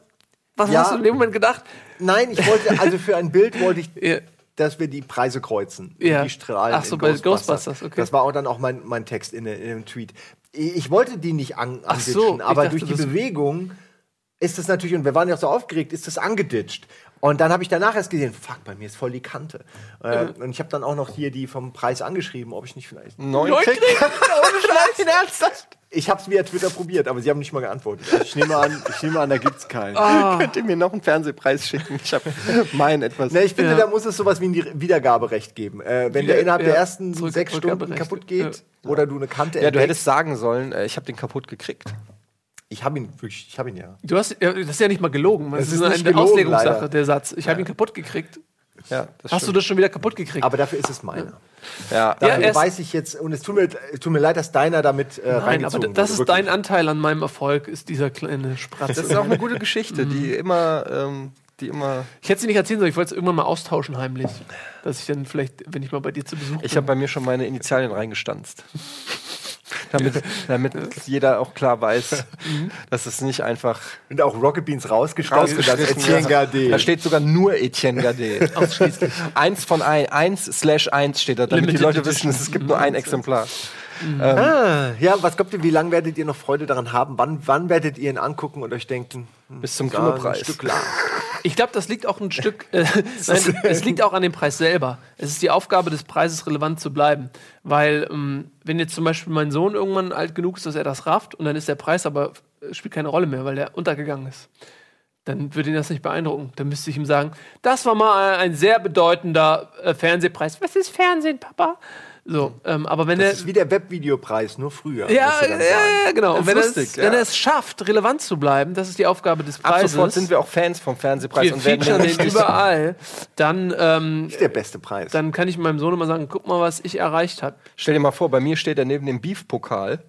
was ja, hast du in dem Moment gedacht? Nein, ich wollte, also für ein Bild wollte ich, ja. dass wir die Preise kreuzen. Ja. Die Strahlen. Ach so, bei Ghostbusters. Ghostbusters, okay. Das war auch dann auch mein, mein Text in, in dem Tweet. Ich wollte die nicht an, so, aber dachte, durch die Bewegung ist das natürlich, und wir waren ja auch so aufgeregt, ist das angeditscht. Und dann habe ich danach erst gesehen, fuck, bei mir ist voll die Kante. Äh, mhm. Und ich habe dann auch noch hier die vom Preis angeschrieben, ob ich nicht vielleicht neun kriege. Ohne Scheiß, ernsthaft. Ich habe es via Twitter probiert, aber sie haben nicht mal geantwortet. Also ich nehme an, ich nehme an, da gibt's keinen. Oh. Könnt ihr mir noch einen Fernsehpreis schicken? Ich habe meinen etwas. Ne, ich finde, ja. da muss es sowas wie ein Wiedergaberecht geben. Äh, wenn Wieder, der innerhalb ja. der ersten Zurück, sechs Stunden kaputt geht ja. oder du eine Kante Ja, du hättest sagen sollen, äh, ich habe den kapupt gekriegt. Ich habe ihn wirklich, ich habe ihn ja. Du hast, das ist ja nicht mal gelogen. Das, das ist, ist eine gelogen, Auslegungssache, leider. der Satz. Ich ja. habe ihn kaputt gekriegt. Ja, hast stimmt. du das schon wieder kaputt gekriegt? Aber dafür ist es meiner. Ja, dafür ja, weiß ich jetzt, und es tut mir, tut mir leid, dass deiner damit äh, Nein, aber das ist dein Anteil an meinem Erfolg, ist dieser kleine Spratz. Das ist auch eine gute Geschichte, die immer, ähm, die immer. Ich hätte sie nicht erzählen sollen, ich wollte es irgendwann mal austauschen heimlich. Dass ich dann vielleicht, wenn ich mal bei dir zu Besuch bin. Ich habe bei mir schon meine Initialien reingestanzt damit, damit jeder auch klar weiß, mhm. dass es nicht einfach. Und auch Rocket Beans rausgestrichen, das Etienne Gade. Da steht sogar nur Etienne Gade. Ausschließlich. eins von ein, eins slash eins steht da, damit Limited die Leute wissen, es gibt nur ein Exemplar. Mhm. Ähm, ah, ja, was glaubt ihr, wie lange werdet ihr noch Freude daran haben? Wann, wann werdet ihr ihn angucken und euch denken, hm, bis zum Kinopreis? Ich glaube, das liegt auch ein Stück, äh, nein, es liegt auch an dem Preis selber. Es ist die Aufgabe des Preises, relevant zu bleiben. Weil, ähm, wenn jetzt zum Beispiel mein Sohn irgendwann alt genug ist, dass er das rafft und dann ist der Preis aber, äh, spielt keine Rolle mehr, weil der untergegangen ist dann würde ihn das nicht beeindrucken. Dann müsste ich ihm sagen, das war mal ein sehr bedeutender äh, Fernsehpreis. Was ist Fernsehen, Papa? So, ähm, aber wenn das er ist wie der Webvideopreis, nur früher. Ja, ja, ja, genau. Und wenn, lustig, ja. wenn er es schafft, relevant zu bleiben, das ist die Aufgabe des Preises. Ab sofort sind wir auch Fans vom Fernsehpreis wir und werden den überall. Dann ähm, ist der beste Preis. Dann kann ich meinem Sohn immer sagen, guck mal, was ich erreicht habe. Stell dir mal vor, bei mir steht er neben dem Beef-Pokal.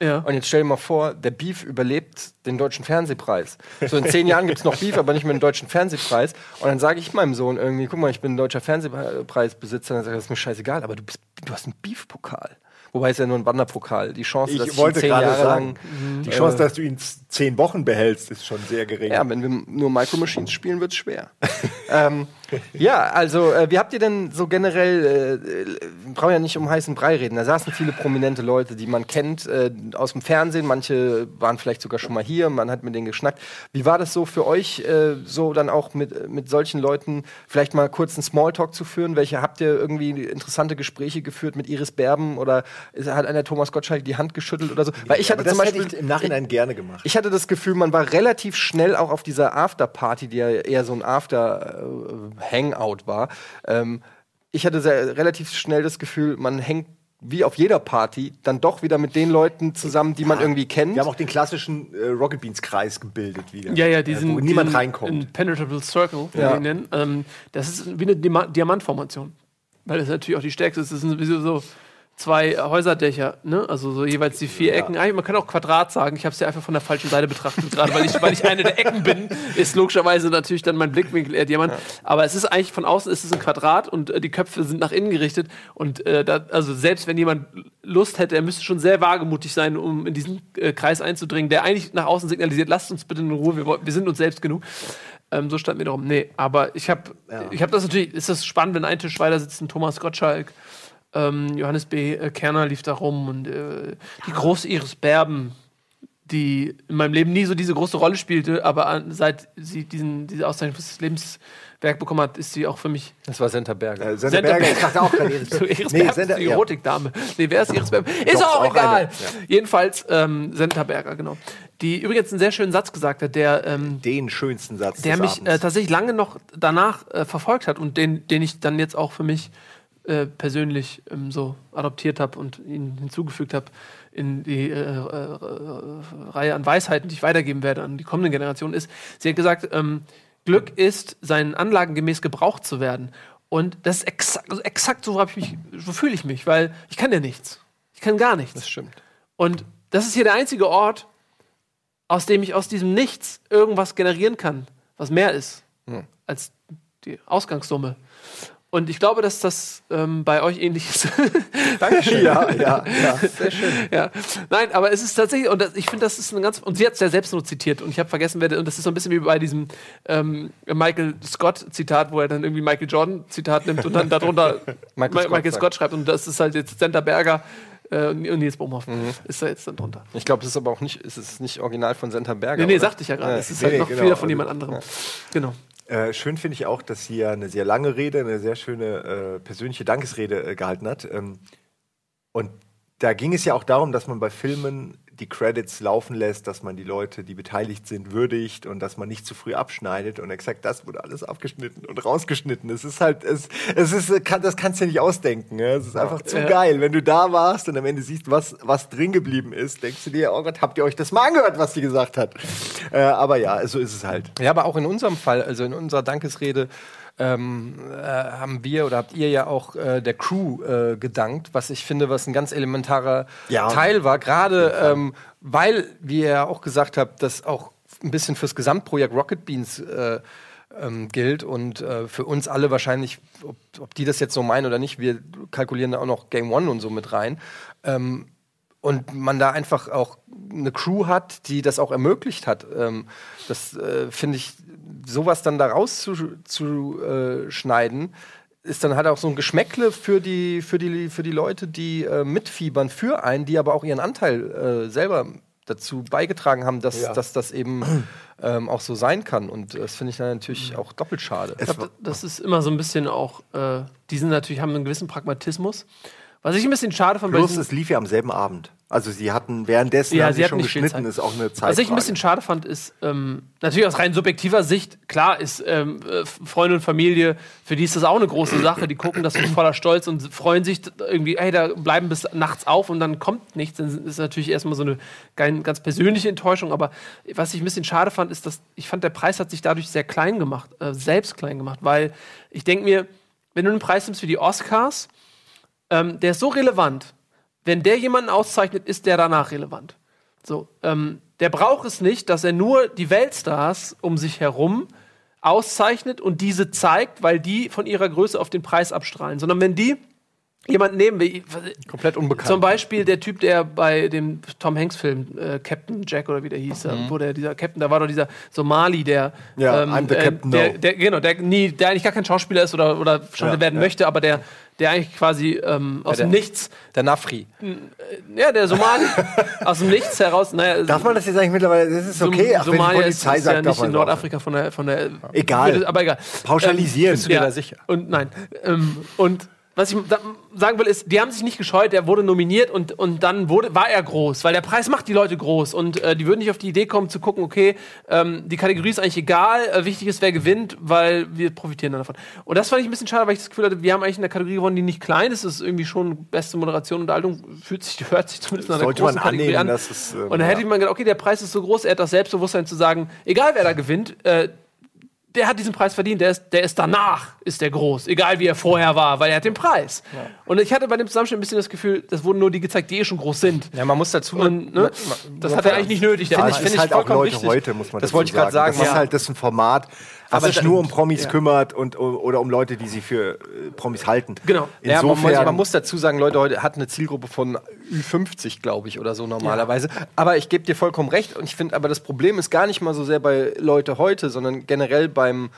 Ja. Und jetzt stell dir mal vor, der Beef überlebt den deutschen Fernsehpreis. So in zehn Jahren gibt es noch Beef, aber nicht mehr den deutschen Fernsehpreis. Und dann sage ich meinem Sohn irgendwie, guck mal, ich bin ein deutscher Fernsehpreisbesitzer. Und dann sagt er, das ist mir scheißegal, aber du, bist, du hast einen Beef-Pokal. Wobei es ja nur ein Wanderpokal. Die Chance, ich dass ich wollte zehn Jahre sagen, lang. Die Chance, äh, dass du ihn zehn Wochen behältst, ist schon sehr gering. Ja, wenn wir nur Micro Machines spielen, wird es schwer. ähm, ja, also, äh, wie habt ihr denn so generell, äh, wir brauchen ja nicht um heißen Brei reden, da saßen viele prominente Leute, die man kennt äh, aus dem Fernsehen, manche waren vielleicht sogar schon mal hier, man hat mit denen geschnackt. Wie war das so für euch, äh, so dann auch mit, mit solchen Leuten vielleicht mal kurz einen Smalltalk zu führen? Welche habt ihr irgendwie interessante Gespräche geführt mit Iris Berben oder hat einer Thomas Gottschalk die Hand geschüttelt oder so? Weil ich hatte zum Beispiel hätte ich im Nachhinein ich, gerne gemacht. Ich hatte das Gefühl, man war relativ schnell auch auf dieser Afterparty, die ja eher so ein After-Hangout war. Ähm, ich hatte sehr, relativ schnell das Gefühl, man hängt wie auf jeder Party dann doch wieder mit den Leuten zusammen, die man irgendwie kennt. Wir haben auch den klassischen äh, Rocket Beans Kreis gebildet wieder. Ja, ja, diesen, äh, wo niemand diesen reinkommt. Impenetrable Circle, wie ja. wir ihn nennen. Ähm, das ist wie eine Diamantformation. Weil das natürlich auch die stärkste ist. Das sind so zwei Häuserdächer, ne? Also so jeweils die vier Ecken. Ja. Man kann auch Quadrat sagen. Ich habe es ja einfach von der falschen Seite betrachtet, gerade weil ich, weil ich eine der Ecken bin, ist logischerweise natürlich dann mein Blickwinkel eher Diamant. Ja. Aber es ist eigentlich von außen ist es ein Quadrat und äh, die Köpfe sind nach innen gerichtet. Und äh, da, also selbst wenn jemand Lust hätte, er müsste schon sehr wagemutig sein, um in diesen äh, Kreis einzudringen, der eigentlich nach außen signalisiert, lasst uns bitte in Ruhe, wir, wir sind uns selbst genug. Ähm, so stand mir darum. Nee, aber ich habe ja. ich hab das natürlich, ist das spannend, wenn ein Tisch weiter sitzt, ein Thomas Gottschalk ähm, Johannes B. Kerner lief da rum und äh, die große Iris Berben, die in meinem Leben nie so diese große Rolle spielte, aber seit sie diesen, diese Auszeichnung fürs Lebenswerk bekommen hat, ist sie auch für mich. Das war Senta Berger. Äh, Senta, Berger, ich dachte auch gerade Iris so, Iris nee, Berger, die Erotikdame. Nee, wer ist Iris Berger? Ist Doch, auch, auch egal. Eine, ja. Jedenfalls ähm, Senta Berger, genau. Die übrigens einen sehr schönen Satz gesagt hat, der. Ähm, den schönsten Satz. Der mich äh, tatsächlich lange noch danach äh, verfolgt hat und den, den ich dann jetzt auch für mich äh, persönlich ähm, so adoptiert habe und ihn hinzugefügt habe in die äh, äh, Reihe an Weisheiten, die ich weitergeben werde an die kommenden Generationen, ist, sie hat gesagt, ähm, Glück ist, seinen Anlagen gemäß gebraucht zu werden. Und das ist exakt, also exakt so, ich mich, so fühle ich mich, weil ich kann ja nichts. Ich kann gar nichts. Das stimmt. Und das ist hier der einzige Ort, aus dem ich aus diesem Nichts irgendwas generieren kann, was mehr ist hm. als die Ausgangssumme. Und ich glaube, dass das ähm, bei euch ähnlich ist. Dankeschön. Ja, ja, ja. Sehr schön. Ja. Nein, aber es ist tatsächlich, und das, ich finde, das ist ein ganz, und sie hat es ja selbst nur zitiert, und ich habe vergessen, wer, und das ist so ein bisschen wie bei diesem ähm, Michael Scott-Zitat, wo er dann irgendwie Michael Jordan-Zitat nimmt und dann darunter Michael, Scott, Michael Scott, schreibt, und das ist halt jetzt Senta Berger. Äh, und Nils Bohmhoff mhm. ist da jetzt dann drunter. Ich glaube, es ist aber auch nicht, es ist nicht original von Senta Berger. Nee, nee, oder? sagte ich ja gerade. Es ist nee, halt noch genau, wieder von also, jemand anderem. Ja. Genau. Äh, schön finde ich auch, dass sie ja eine sehr lange Rede, eine sehr schöne äh, persönliche Dankesrede äh, gehalten hat. Ähm, und da ging es ja auch darum, dass man bei Filmen die Credits laufen lässt, dass man die Leute, die beteiligt sind, würdigt und dass man nicht zu früh abschneidet. Und exakt das wurde alles abgeschnitten und rausgeschnitten. Es ist halt, es, es ist, kann, das kannst du dir nicht ausdenken. Ja? Es ist einfach zu ja. geil. Wenn du da warst und am Ende siehst, was, was drin geblieben ist, denkst du dir, oh Gott, habt ihr euch das mal angehört, was sie gesagt hat? Äh, aber ja, so ist es halt. Ja, aber auch in unserem Fall, also in unserer Dankesrede, ähm, äh, haben wir oder habt ihr ja auch äh, der Crew äh, gedankt, was ich finde, was ein ganz elementarer ja. Teil war, gerade ähm, weil, wie ihr ja auch gesagt habt, das auch ein bisschen fürs Gesamtprojekt Rocket Beans äh, ähm, gilt und äh, für uns alle wahrscheinlich, ob, ob, die das jetzt so meinen oder nicht, wir kalkulieren da auch noch Game One und so mit rein. Ähm, und man da einfach auch eine Crew hat, die das auch ermöglicht hat. Ähm, das äh, finde ich sowas dann da rauszuschneiden, zu, äh, ist dann halt auch so ein Geschmäckle für die, für die, für die Leute, die äh, mitfiebern für einen, die aber auch ihren Anteil äh, selber dazu beigetragen haben, dass, ja. dass das eben ähm, auch so sein kann. Und das finde ich dann natürlich auch doppelt schade. Glaub, das ist immer so ein bisschen auch, äh, die sind natürlich, haben einen gewissen Pragmatismus. Was ich ein bisschen schade fand. Plus, es lief ja am selben Abend. Also sie hatten währenddessen ja, sie hatten schon geschnitten, ist auch eine Zeit. Was ich ein bisschen schade fand, ist ähm, natürlich aus rein subjektiver Sicht, klar ist ähm, äh, Freunde und Familie, für die ist das auch eine große Sache. Die gucken das mit voller Stolz und freuen sich irgendwie, hey, da bleiben bis nachts auf und dann kommt nichts. Das ist natürlich erstmal so eine ganz persönliche Enttäuschung. Aber was ich ein bisschen schade fand, ist, dass ich fand, der Preis hat sich dadurch sehr klein gemacht, äh, selbst klein gemacht, weil ich denke mir, wenn du einen Preis nimmst für die Oscars, ähm, der ist so relevant. Wenn der jemanden auszeichnet, ist der danach relevant. So, ähm, der braucht es nicht, dass er nur die Weltstars um sich herum auszeichnet und diese zeigt, weil die von ihrer Größe auf den Preis abstrahlen, sondern wenn die jemanden nehmen will. Komplett unbekannt. Zum Beispiel der Typ, der bei dem Tom Hanks-Film, äh, Captain Jack oder wie der hieß, mhm. wo der, dieser Captain, da war doch dieser Somali, der. Ja, ähm, I'm the Captain. Äh, der, der, genau, der, nie, der eigentlich gar kein Schauspieler ist oder, oder schon ja, werden ja. möchte, aber der, der eigentlich quasi ähm, aus ja, dem Nichts. Der Nafri. Ja, der Somali. aus dem Nichts heraus. Naja, darf man das jetzt eigentlich mittlerweile? Das ist okay. Ach, Somalia ist, ist ja nicht in Nordafrika von der. Von der egal. Würde, aber egal. Pauschalisieren. Ähm, Bist du dir da sicher? Und nein. Ähm, und was ich sagen will, ist, die haben sich nicht gescheut, er wurde nominiert und, und dann wurde, war er groß, weil der Preis macht die Leute groß und äh, die würden nicht auf die Idee kommen zu gucken, okay, ähm, die Kategorie ist eigentlich egal, äh, wichtig ist, wer gewinnt, weil wir profitieren dann davon. Und das fand ich ein bisschen schade, weil ich das Gefühl hatte, wir haben eigentlich eine Kategorie gewonnen, die nicht klein ist, das ist irgendwie schon beste Moderation und Unterhaltung, fühlt sich, hört sich zumindest nach einer Sollte großen man Kategorie annehmen, an. Ist, ähm, und dann hätte ja. man gedacht, okay, der Preis ist so groß, er hat das Selbstbewusstsein zu sagen, egal wer da gewinnt, äh, der hat diesen Preis verdient, der ist, der ist danach, ist der groß, egal wie er vorher war, weil er hat den Preis. Ja. Und ich hatte bei dem Zusammenschnitt ein bisschen das Gefühl, das wurden nur die gezeigt, die eh schon groß sind. Ja, man muss dazu, und, ne, das hat er eigentlich nicht nötig. Der ich, find halt auch Leute wichtig. heute, muss man Das wollte ich gerade sagen. Das ist halt das ist ein Format, was sich nur um Promis ja. kümmert und oder um Leute, die sich für äh, Promis halten. Genau. Insofern, ja, man, muss, man, muss, dazu sagen, Leute heute hat eine Zielgruppe von Ü50, glaube ich, oder so normalerweise. Ja. Aber ich gebe dir vollkommen recht und ich finde, aber das Problem ist gar nicht mal so sehr bei Leute heute, sondern generell beim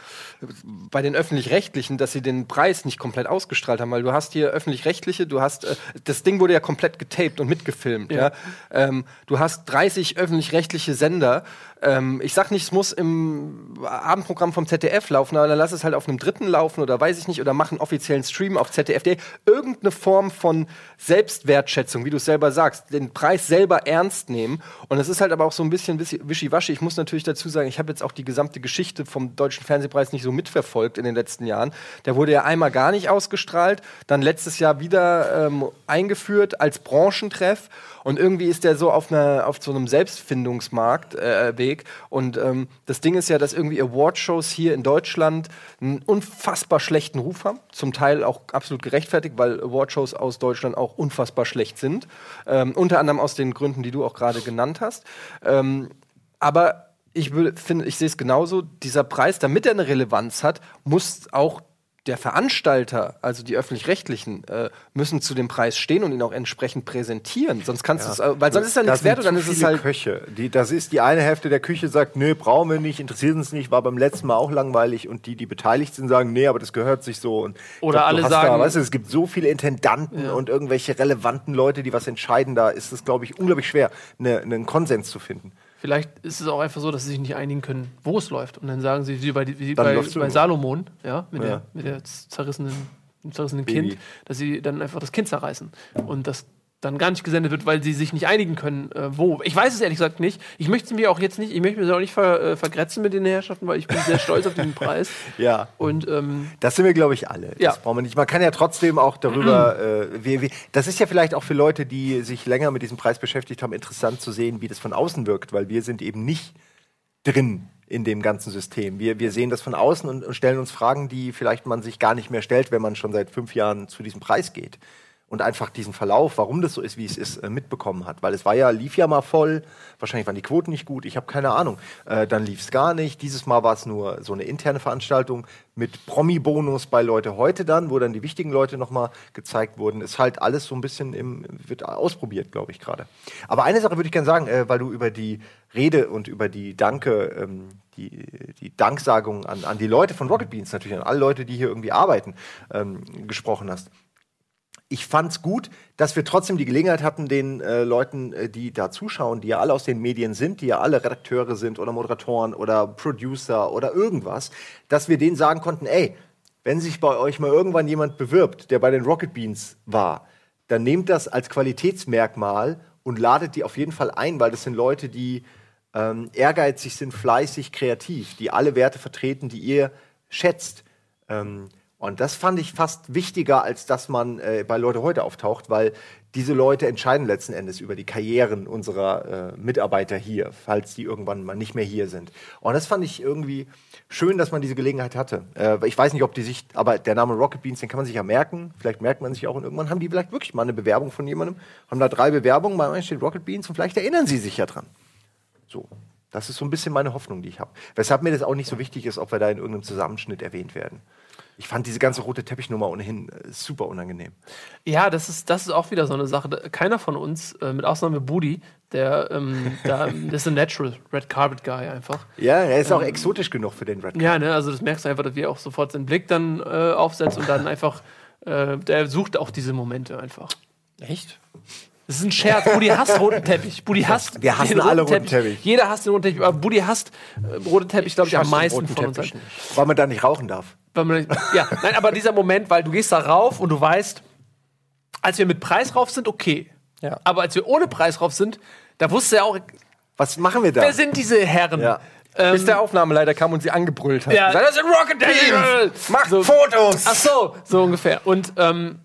bei den öffentlich-rechtlichen, dass sie den Preis nicht komplett ausgestrahlt haben, weil du hast hier öffentlich-rechtliche, du hast äh, das Ding wurde ja komplett getaped und mitgefilmt. Ja. ja? Ähm, du hast 30 öffentlich-rechtliche Sender ähm, ich sag nicht, es muss im Abendprogramm vom ZDF laufen, aber dann lass es halt auf einem dritten laufen oder weiß ich nicht, oder mach einen offiziellen Stream auf ZDF.de. Irgendeine Form von Selbstwertschätzung, wie du es selber sagst, den Preis selber ernst nehmen. Und es ist halt aber auch so ein bisschen wischiwaschi. Ich muss natürlich dazu sagen, ich habe jetzt auch die gesamte Geschichte vom Deutschen Fernsehpreis nicht so mitverfolgt in den letzten Jahren. Der wurde ja einmal gar nicht ausgestrahlt, dann letztes Jahr wieder ähm, eingeführt als Branchentreff. Und irgendwie ist der so auf, einer, auf so einem Selbstfindungsmarkt äh. Und ähm, das Ding ist ja, dass irgendwie Awardshows hier in Deutschland einen unfassbar schlechten Ruf haben. Zum Teil auch absolut gerechtfertigt, weil Awardshows aus Deutschland auch unfassbar schlecht sind. Ähm, unter anderem aus den Gründen, die du auch gerade genannt hast. Ähm, aber ich ich sehe es genauso. Dieser Preis, damit er eine Relevanz hat, muss auch der Veranstalter, also die öffentlich-rechtlichen, äh, müssen zu dem Preis stehen und ihn auch entsprechend präsentieren. Sonst kannst ja. du es, weil sonst ist er nichts wert und dann ist es halt. Köche. Die, das ist die eine Hälfte der Küche sagt, nö, brauchen wir nicht, interessiert uns nicht, war beim letzten Mal auch langweilig und die, die beteiligt sind, sagen, nee, aber das gehört sich so. Und Oder glaub, alle sagen, da, weißt du, es gibt so viele Intendanten ja. und irgendwelche relevanten Leute, die was entscheiden. Da ist es, glaube ich, unglaublich schwer, ne, einen Konsens zu finden. Vielleicht ist es auch einfach so, dass sie sich nicht einigen können, wo es läuft. Und dann sagen sie, wie bei, wie bei, bei Salomon, ja, mit, ja. Der, mit der zerrissenen, zerrissenen Kind, dass sie dann einfach das Kind zerreißen. Und das dann gar nicht gesendet wird, weil sie sich nicht einigen können, äh, wo. Ich weiß es ehrlich gesagt nicht. Ich möchte mir auch jetzt nicht, ich möchte mich auch nicht ver, äh, vergrätzen mit den Herrschaften, weil ich bin sehr stolz auf diesen Preis. Ja. Und ähm, das sind wir, glaube ich, alle. Ja. Das brauchen wir nicht. Man kann ja trotzdem auch darüber, äh, wie, wie, das ist ja vielleicht auch für Leute, die sich länger mit diesem Preis beschäftigt haben, interessant zu sehen, wie das von außen wirkt, weil wir sind eben nicht drin in dem ganzen System. Wir, wir sehen das von außen und, und stellen uns Fragen, die vielleicht man sich gar nicht mehr stellt, wenn man schon seit fünf Jahren zu diesem Preis geht und einfach diesen Verlauf, warum das so ist, wie es ist, äh, mitbekommen hat. Weil es war ja, lief ja mal voll, wahrscheinlich waren die Quoten nicht gut, ich habe keine Ahnung. Äh, dann lief es gar nicht. Dieses Mal war es nur so eine interne Veranstaltung mit Promi-Bonus bei Leute heute dann, wo dann die wichtigen Leute nochmal gezeigt wurden. Ist halt alles so ein bisschen im, wird ausprobiert, glaube ich, gerade. Aber eine Sache würde ich gerne sagen, äh, weil du über die Rede und über die Danke, ähm, die, die Danksagung an, an die Leute von Rocket Beans, natürlich an alle Leute, die hier irgendwie arbeiten, ähm, gesprochen hast ich fand's gut, dass wir trotzdem die Gelegenheit hatten, den äh, Leuten, äh, die da zuschauen, die ja alle aus den Medien sind, die ja alle Redakteure sind oder Moderatoren oder Producer oder irgendwas, dass wir denen sagen konnten, ey, wenn sich bei euch mal irgendwann jemand bewirbt, der bei den Rocket Beans war, dann nehmt das als Qualitätsmerkmal und ladet die auf jeden Fall ein, weil das sind Leute, die ähm, ehrgeizig sind, fleißig, kreativ, die alle Werte vertreten, die ihr schätzt. Ähm, und das fand ich fast wichtiger, als dass man äh, bei Leute heute auftaucht, weil diese Leute entscheiden letzten Endes über die Karrieren unserer äh, Mitarbeiter hier, falls die irgendwann mal nicht mehr hier sind. Und das fand ich irgendwie schön, dass man diese Gelegenheit hatte. Äh, ich weiß nicht, ob die sich, aber der Name Rocket Beans, den kann man sich ja merken. Vielleicht merkt man sich auch und irgendwann haben die vielleicht wirklich mal eine Bewerbung von jemandem, haben da drei Bewerbungen, bei steht Rocket Beans und vielleicht erinnern sie sich ja dran. So. Das ist so ein bisschen meine Hoffnung, die ich habe. Weshalb mir das auch nicht so wichtig ist, ob wir da in irgendeinem Zusammenschnitt erwähnt werden. Ich fand diese ganze rote Teppichnummer ohnehin äh, super unangenehm. Ja, das ist, das ist auch wieder so eine Sache. Keiner von uns, äh, mit Ausnahme Budi, der, ähm, da, ist ein Natural Red Carpet Guy einfach. Ja, er ist ähm, auch exotisch genug für den Red Carpet. Ja, ne, also das merkst du einfach, dass wir auch sofort seinen Blick dann äh, aufsetzt und dann einfach, äh, der sucht auch diese Momente einfach. Echt? Das ist ein Scherz. Budi hasst roten Teppich. Budi hasst. Wir hassen alle roten Teppich. Teppich. Jeder hasst den roten Teppich. Aber Budi hasst äh, rote Teppich, glaube ich, ich am meisten von uns. Weil man da nicht rauchen darf. Weil man, ja, nein, aber dieser Moment, weil du gehst da rauf und du weißt, als wir mit Preis rauf sind, okay. Ja. Aber als wir ohne Preis rauf sind, da wusste er auch. Was machen wir da? Wer sind diese Herren? Ja. Ähm, Bis der Aufnahmeleiter kam und sie angebrüllt hat. Ja. Das sind Rocket Beans! Macht so, Fotos! Ach so, so ungefähr. Und ähm,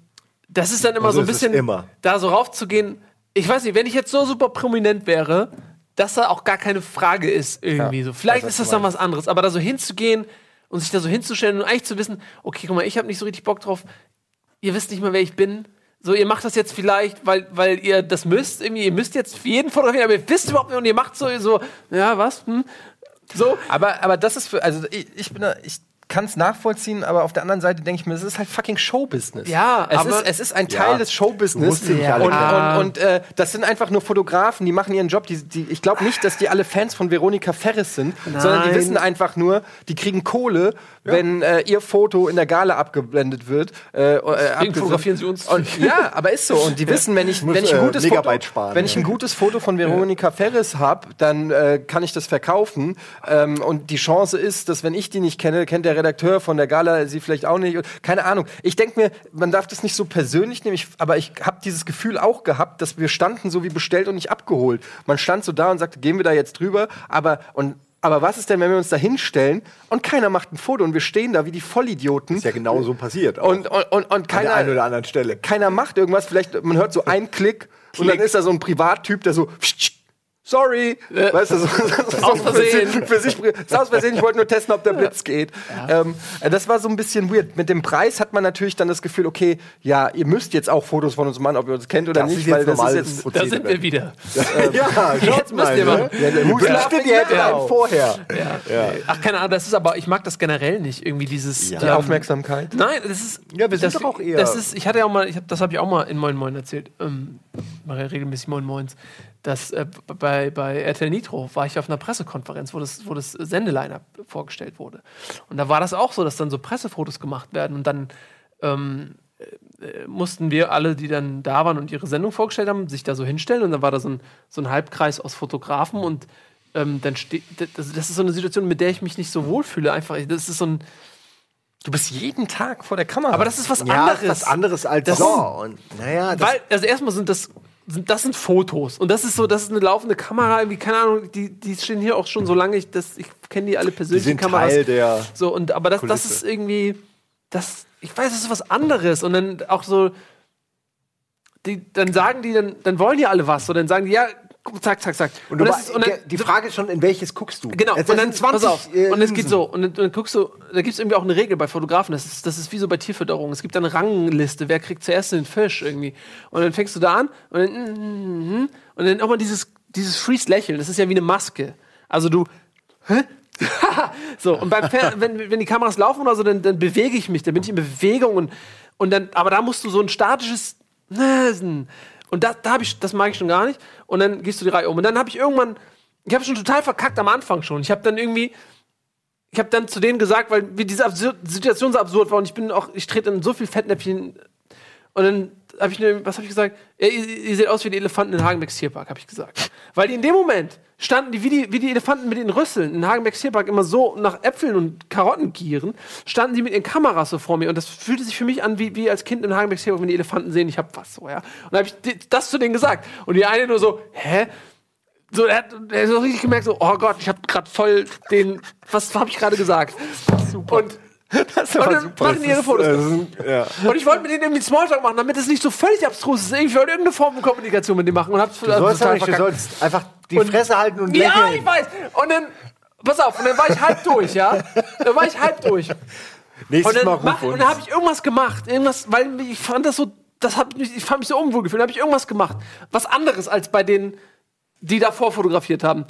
das ist dann immer also so ein bisschen da so raufzugehen. Ich weiß nicht, wenn ich jetzt so super prominent wäre, dass da auch gar keine Frage ist irgendwie ja, so. Vielleicht ist das dann was anderes, aber da so hinzugehen und sich da so hinzustellen und eigentlich zu wissen, okay, guck mal, ich habe nicht so richtig Bock drauf. Ihr wisst nicht mehr, wer ich bin. So, ihr macht das jetzt vielleicht, weil, weil ihr das müsst. Irgendwie, ihr müsst jetzt jeden fotografieren, aber ihr wisst überhaupt nicht und ihr macht so, so ja, was? Hm? So. Aber, aber das ist für, also ich, ich bin da, ich kann es nachvollziehen, aber auf der anderen Seite denke ich mir, es ist halt fucking Showbusiness. Ja, es, ist, es ist ein Teil ja. des Showbusiness. Ja. Und, und, und äh, das sind einfach nur Fotografen, die machen ihren Job. Die, die, ich glaube nicht, dass die alle Fans von Veronika Ferris sind, Nein. sondern die wissen einfach nur, die kriegen Kohle. Wenn äh, ihr Foto in der Gala abgeblendet wird. Äh, äh fotografieren sie uns. Und, ja, aber ist so. Und die wissen, wenn ich, muss, wenn ich ein äh, gutes Foto, sparen, wenn ich ein gutes Foto von Veronika Ferris habe, dann äh, kann ich das verkaufen. Ähm, und die Chance ist, dass wenn ich die nicht kenne, kennt der Redakteur von der Gala sie vielleicht auch nicht. Keine Ahnung. Ich denke mir, man darf das nicht so persönlich nehmen, ich, aber ich habe dieses Gefühl auch gehabt, dass wir standen so wie bestellt und nicht abgeholt. Man stand so da und sagte, gehen wir da jetzt drüber, aber und aber was ist denn, wenn wir uns da hinstellen und keiner macht ein Foto und wir stehen da wie die Vollidioten? Ist ja genau so passiert. Auch. Und, und, und, und keiner, An der einen oder anderen Stelle. Keiner macht irgendwas. Vielleicht, man hört so einen Klick, Klick. und dann ist da so ein Privattyp, der so sorry. Äh, weißt du, so, so aus Versehen. Für, für sich, ist aus Versehen, ich wollte nur testen, ob der Blitz geht. Ja. Ähm, das war so ein bisschen weird. Mit dem Preis hat man natürlich dann das Gefühl, okay, ja, ihr müsst jetzt auch Fotos von uns machen, ob ihr uns kennt oder das nicht, weil das ist jetzt. Da sind wir wieder. Ähm, ja, schaut mal. Ihr ne? Ja, der Belachtet ihr hätte vorher. Ja. Ja. Ach, keine Ahnung, das ist aber, ich mag das generell nicht, irgendwie dieses. Die ähm, Aufmerksamkeit. Nein, das ist. Ja, wir sind das, doch auch eher. Das ist, ich hatte ja auch mal, ich hab, das habe ich auch mal in Moin Moin erzählt. Ähm, mache ja regelmäßig Moin Moins dass äh, bei, bei RTL Nitro war ich auf einer Pressekonferenz, wo das, wo das Sendeliner vorgestellt wurde. Und da war das auch so, dass dann so Pressefotos gemacht werden und dann ähm, äh, mussten wir alle, die dann da waren und ihre Sendung vorgestellt haben, sich da so hinstellen und dann war da so ein, so ein Halbkreis aus Fotografen und ähm, dann steht, das, das ist so eine Situation, mit der ich mich nicht so wohlfühle. Einfach, das ist so ein, Du bist jeden Tag vor der Kamera. Aber das ist was anderes. Ja, was anderes als das, so. Und, naja, das Weil, also erstmal sind das das sind Fotos. Und das ist so, das ist eine laufende Kamera, irgendwie, keine Ahnung, die, die stehen hier auch schon so lange, ich, ich kenne die alle persönlich. Die sind Kameras. Teil der so, und, aber das, das ist irgendwie, das, ich weiß, das ist was anderes. Und dann auch so, die, dann sagen die, dann, dann wollen die alle was. Und dann sagen die, ja, zack, zack, zack. Und, und, ist, und dann, die Frage ist schon, in welches guckst du? Genau. Jetzt und dann 20, pass auf. Äh, und es geht so. Und dann, und dann guckst du, da gibt es irgendwie auch eine Regel bei Fotografen. Das ist, das ist wie so bei Tierfütterung. Es gibt eine Rangliste. Wer kriegt zuerst den Fisch irgendwie? Und dann fängst du da an und dann, mm, mm, mm, und dann auch mal dieses, dieses Freeze-Lächeln. Das ist ja wie eine Maske. Also du, hä? so, und beim Fer wenn, wenn die Kameras laufen oder so, dann, dann bewege ich mich, dann bin ich in Bewegung und, und dann, aber da musst du so ein statisches und da, da habe ich, das mag ich schon gar nicht. Und dann gehst du die Reihe um. Und dann habe ich irgendwann, ich habe schon total verkackt am Anfang schon. Ich habe dann irgendwie, ich habe dann zu denen gesagt, weil diese Absur Situation so absurd war und ich bin auch, ich trete in so viel Fettnäpfchen. Und dann habe ich, was habe ich gesagt? Ja, ihr, ihr, seht aus wie die Elefanten in Hagenbecks Tierpark, habe ich gesagt. Weil die in dem Moment standen die wie, die wie die Elefanten mit den Rüsseln in Hagenbecks Tierpark immer so nach Äpfeln und Karotten gieren, standen die mit ihren Kameras so vor mir und das fühlte sich für mich an wie, wie als Kind in Hagenbecks Tierpark, wenn die Elefanten sehen, ich hab was so, ja. Und dann habe ich das zu denen gesagt und die eine nur so, hä? So, er hat, er hat so richtig gemerkt, so, oh Gott, ich habe gerade voll den, was habe ich gerade gesagt? Super. Und das und dann super. machen die ihre Fotos. Ist, ja. Und ich wollte mit denen irgendwie Smalltalk machen, damit es nicht so völlig abstrus ist. Ich wollte irgendeine Form von Kommunikation mit denen machen und hab's du sollst, also nicht, du sollst einfach die und, Fresse halten und lächeln. Ja, ich weiß. Und dann, pass auf, und dann war ich halb durch, ja? Dann war ich halb durch. Nächstes und dann, Mal und dann habe ich irgendwas gemacht. Irgendwas, weil ich fand das so, das hat mich, ich fand mich so unwohl gefühlt. Dann habe ich irgendwas gemacht. Was anderes als bei denen, die davor fotografiert haben.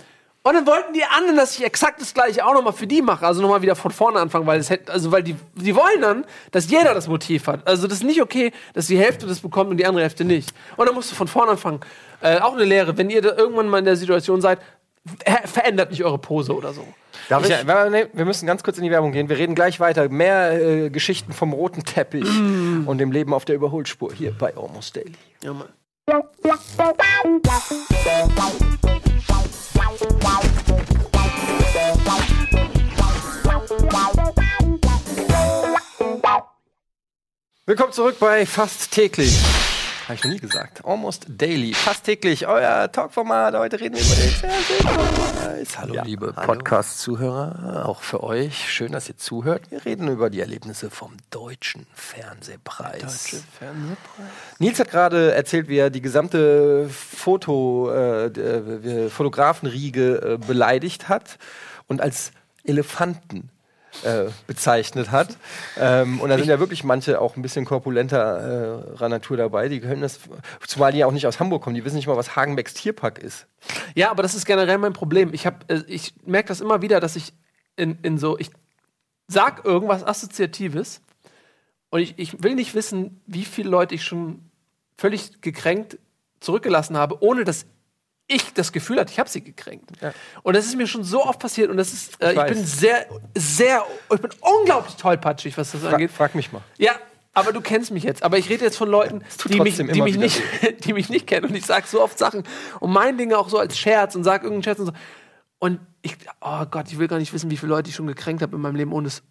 Und dann wollten die anderen, dass ich exakt das gleiche auch nochmal für die mache, also nochmal wieder von vorne anfangen, weil es hätte, also weil die, die wollen dann, dass jeder das Motiv hat. Also das ist nicht okay, dass die Hälfte das bekommt und die andere Hälfte nicht. Und dann musst du von vorne anfangen. Äh, auch eine Lehre, wenn ihr da irgendwann mal in der Situation seid, verändert nicht eure Pose oder so. Darf ich? ich nee, wir müssen ganz kurz in die Werbung gehen. Wir reden gleich weiter. Mehr äh, Geschichten vom roten Teppich mm. und dem Leben auf der Überholspur hier bei Almost Daily. Ja, Mann. Willkommen zurück bei Fast täglich. Habe ich noch nie gesagt. Almost Daily. Fast täglich. Euer Talkformat. Heute reden wir über den Fernsehpreis. Hallo, ja, liebe Podcast-Zuhörer. Auch für euch. Schön, dass ihr zuhört. Wir reden über die Erlebnisse vom Deutschen Fernsehpreis. Deutsche Fernsehpreis. Nils hat gerade erzählt, wie er die gesamte Foto, äh, Fotografenriege äh, beleidigt hat und als Elefanten äh, bezeichnet hat. Ähm, und da sind ja wirklich manche auch ein bisschen korpulenterer äh, Natur dabei. Die können das, zumal die ja auch nicht aus Hamburg kommen, die wissen nicht mal, was Hagenbecks Tierpark ist. Ja, aber das ist generell mein Problem. Ich, äh, ich merke das immer wieder, dass ich in, in so, ich sag irgendwas Assoziatives und ich, ich will nicht wissen, wie viele Leute ich schon völlig gekränkt zurückgelassen habe, ohne dass ich das Gefühl hatte, ich habe sie gekränkt. Ja. Und das ist mir schon so oft passiert und das ist, äh, ich, ich bin sehr, sehr, ich bin unglaublich tollpatschig, was das angeht. Frag mich mal. Ja, aber du kennst mich jetzt. Aber ich rede jetzt von Leuten, die mich, die, mich nicht, die mich nicht kennen. Und ich sage so oft Sachen und mein Dinge auch so als Scherz und sage irgendeinen Scherz und so. Und ich, oh Gott, ich will gar nicht wissen, wie viele Leute ich schon gekränkt habe in meinem Leben. Und, es,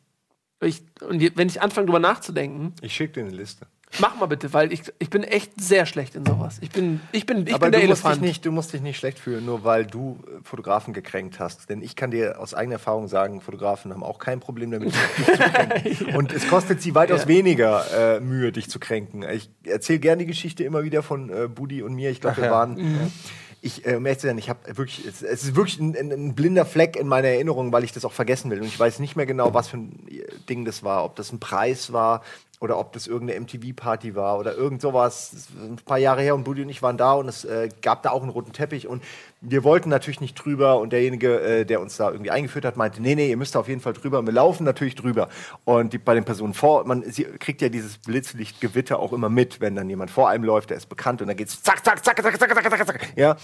ich, und wenn ich anfange, drüber nachzudenken. Ich schicke dir eine Liste. Mach mal bitte, weil ich, ich bin echt sehr schlecht in sowas. Ich bin, ich bin, ich Aber bin der du Elefant. Musst dich nicht, du musst dich nicht schlecht fühlen, nur weil du äh, Fotografen gekränkt hast. Denn ich kann dir aus eigener Erfahrung sagen, Fotografen haben auch kein Problem damit, dich zu kränken. Und es kostet sie weitaus ja. weniger äh, Mühe, dich zu kränken. Ich erzähle gerne die Geschichte immer wieder von äh, Budi und mir. Ich glaube, wir ja. waren. Mhm ich, äh, um ehrlich zu sein, ich habe wirklich, es, es, ist wirklich ein, ein, ein, blinder Fleck in meiner Erinnerung, weil ich das auch vergessen will. Und ich weiß nicht mehr genau, was für ein Ding das war, ob das ein Preis war, oder ob das irgendeine MTV-Party war oder irgend sowas. Ein paar Jahre her und Buddy und ich waren da und es äh, gab da auch einen roten Teppich und wir wollten natürlich nicht drüber und derjenige, äh, der uns da irgendwie eingeführt hat, meinte, nee, nee, ihr müsst auf jeden Fall drüber. Und wir laufen natürlich drüber. Und die, bei den Personen vor, man sie kriegt ja dieses Blitzlichtgewitter auch immer mit, wenn dann jemand vor einem läuft, der ist bekannt und dann geht's zack, zack, zack, zack, zack, zack, zack, zack. Ja,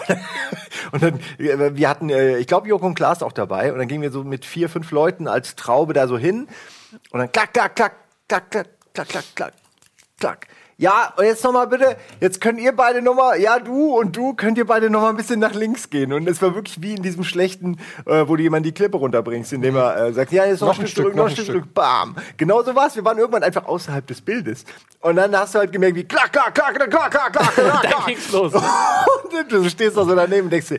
und dann, äh, wir hatten, äh, ich glaube, Joko und Klaas auch dabei. Und dann gingen wir so mit vier, fünf Leuten als Traube da so hin. Und dann klack, klack, klack, klack, klack, klack, klack, klack, klack. Ja, und jetzt nochmal bitte, jetzt könnt ihr beide nochmal, ja, du und du, könnt ihr beide nochmal ein bisschen nach links gehen. Und es war wirklich wie in diesem schlechten, äh, wo du jemand die Klippe runterbringst, indem er äh, sagt, ja, jetzt noch, noch ein Stück, zurück, noch ein Stück zurück, bam. Genau so war's. Wir waren irgendwann einfach außerhalb des Bildes. Und dann hast du halt gemerkt, wie klack, klack, klack, klack, klack, klack, klack, klack. da ging's los. und du stehst da so daneben und denkst dir,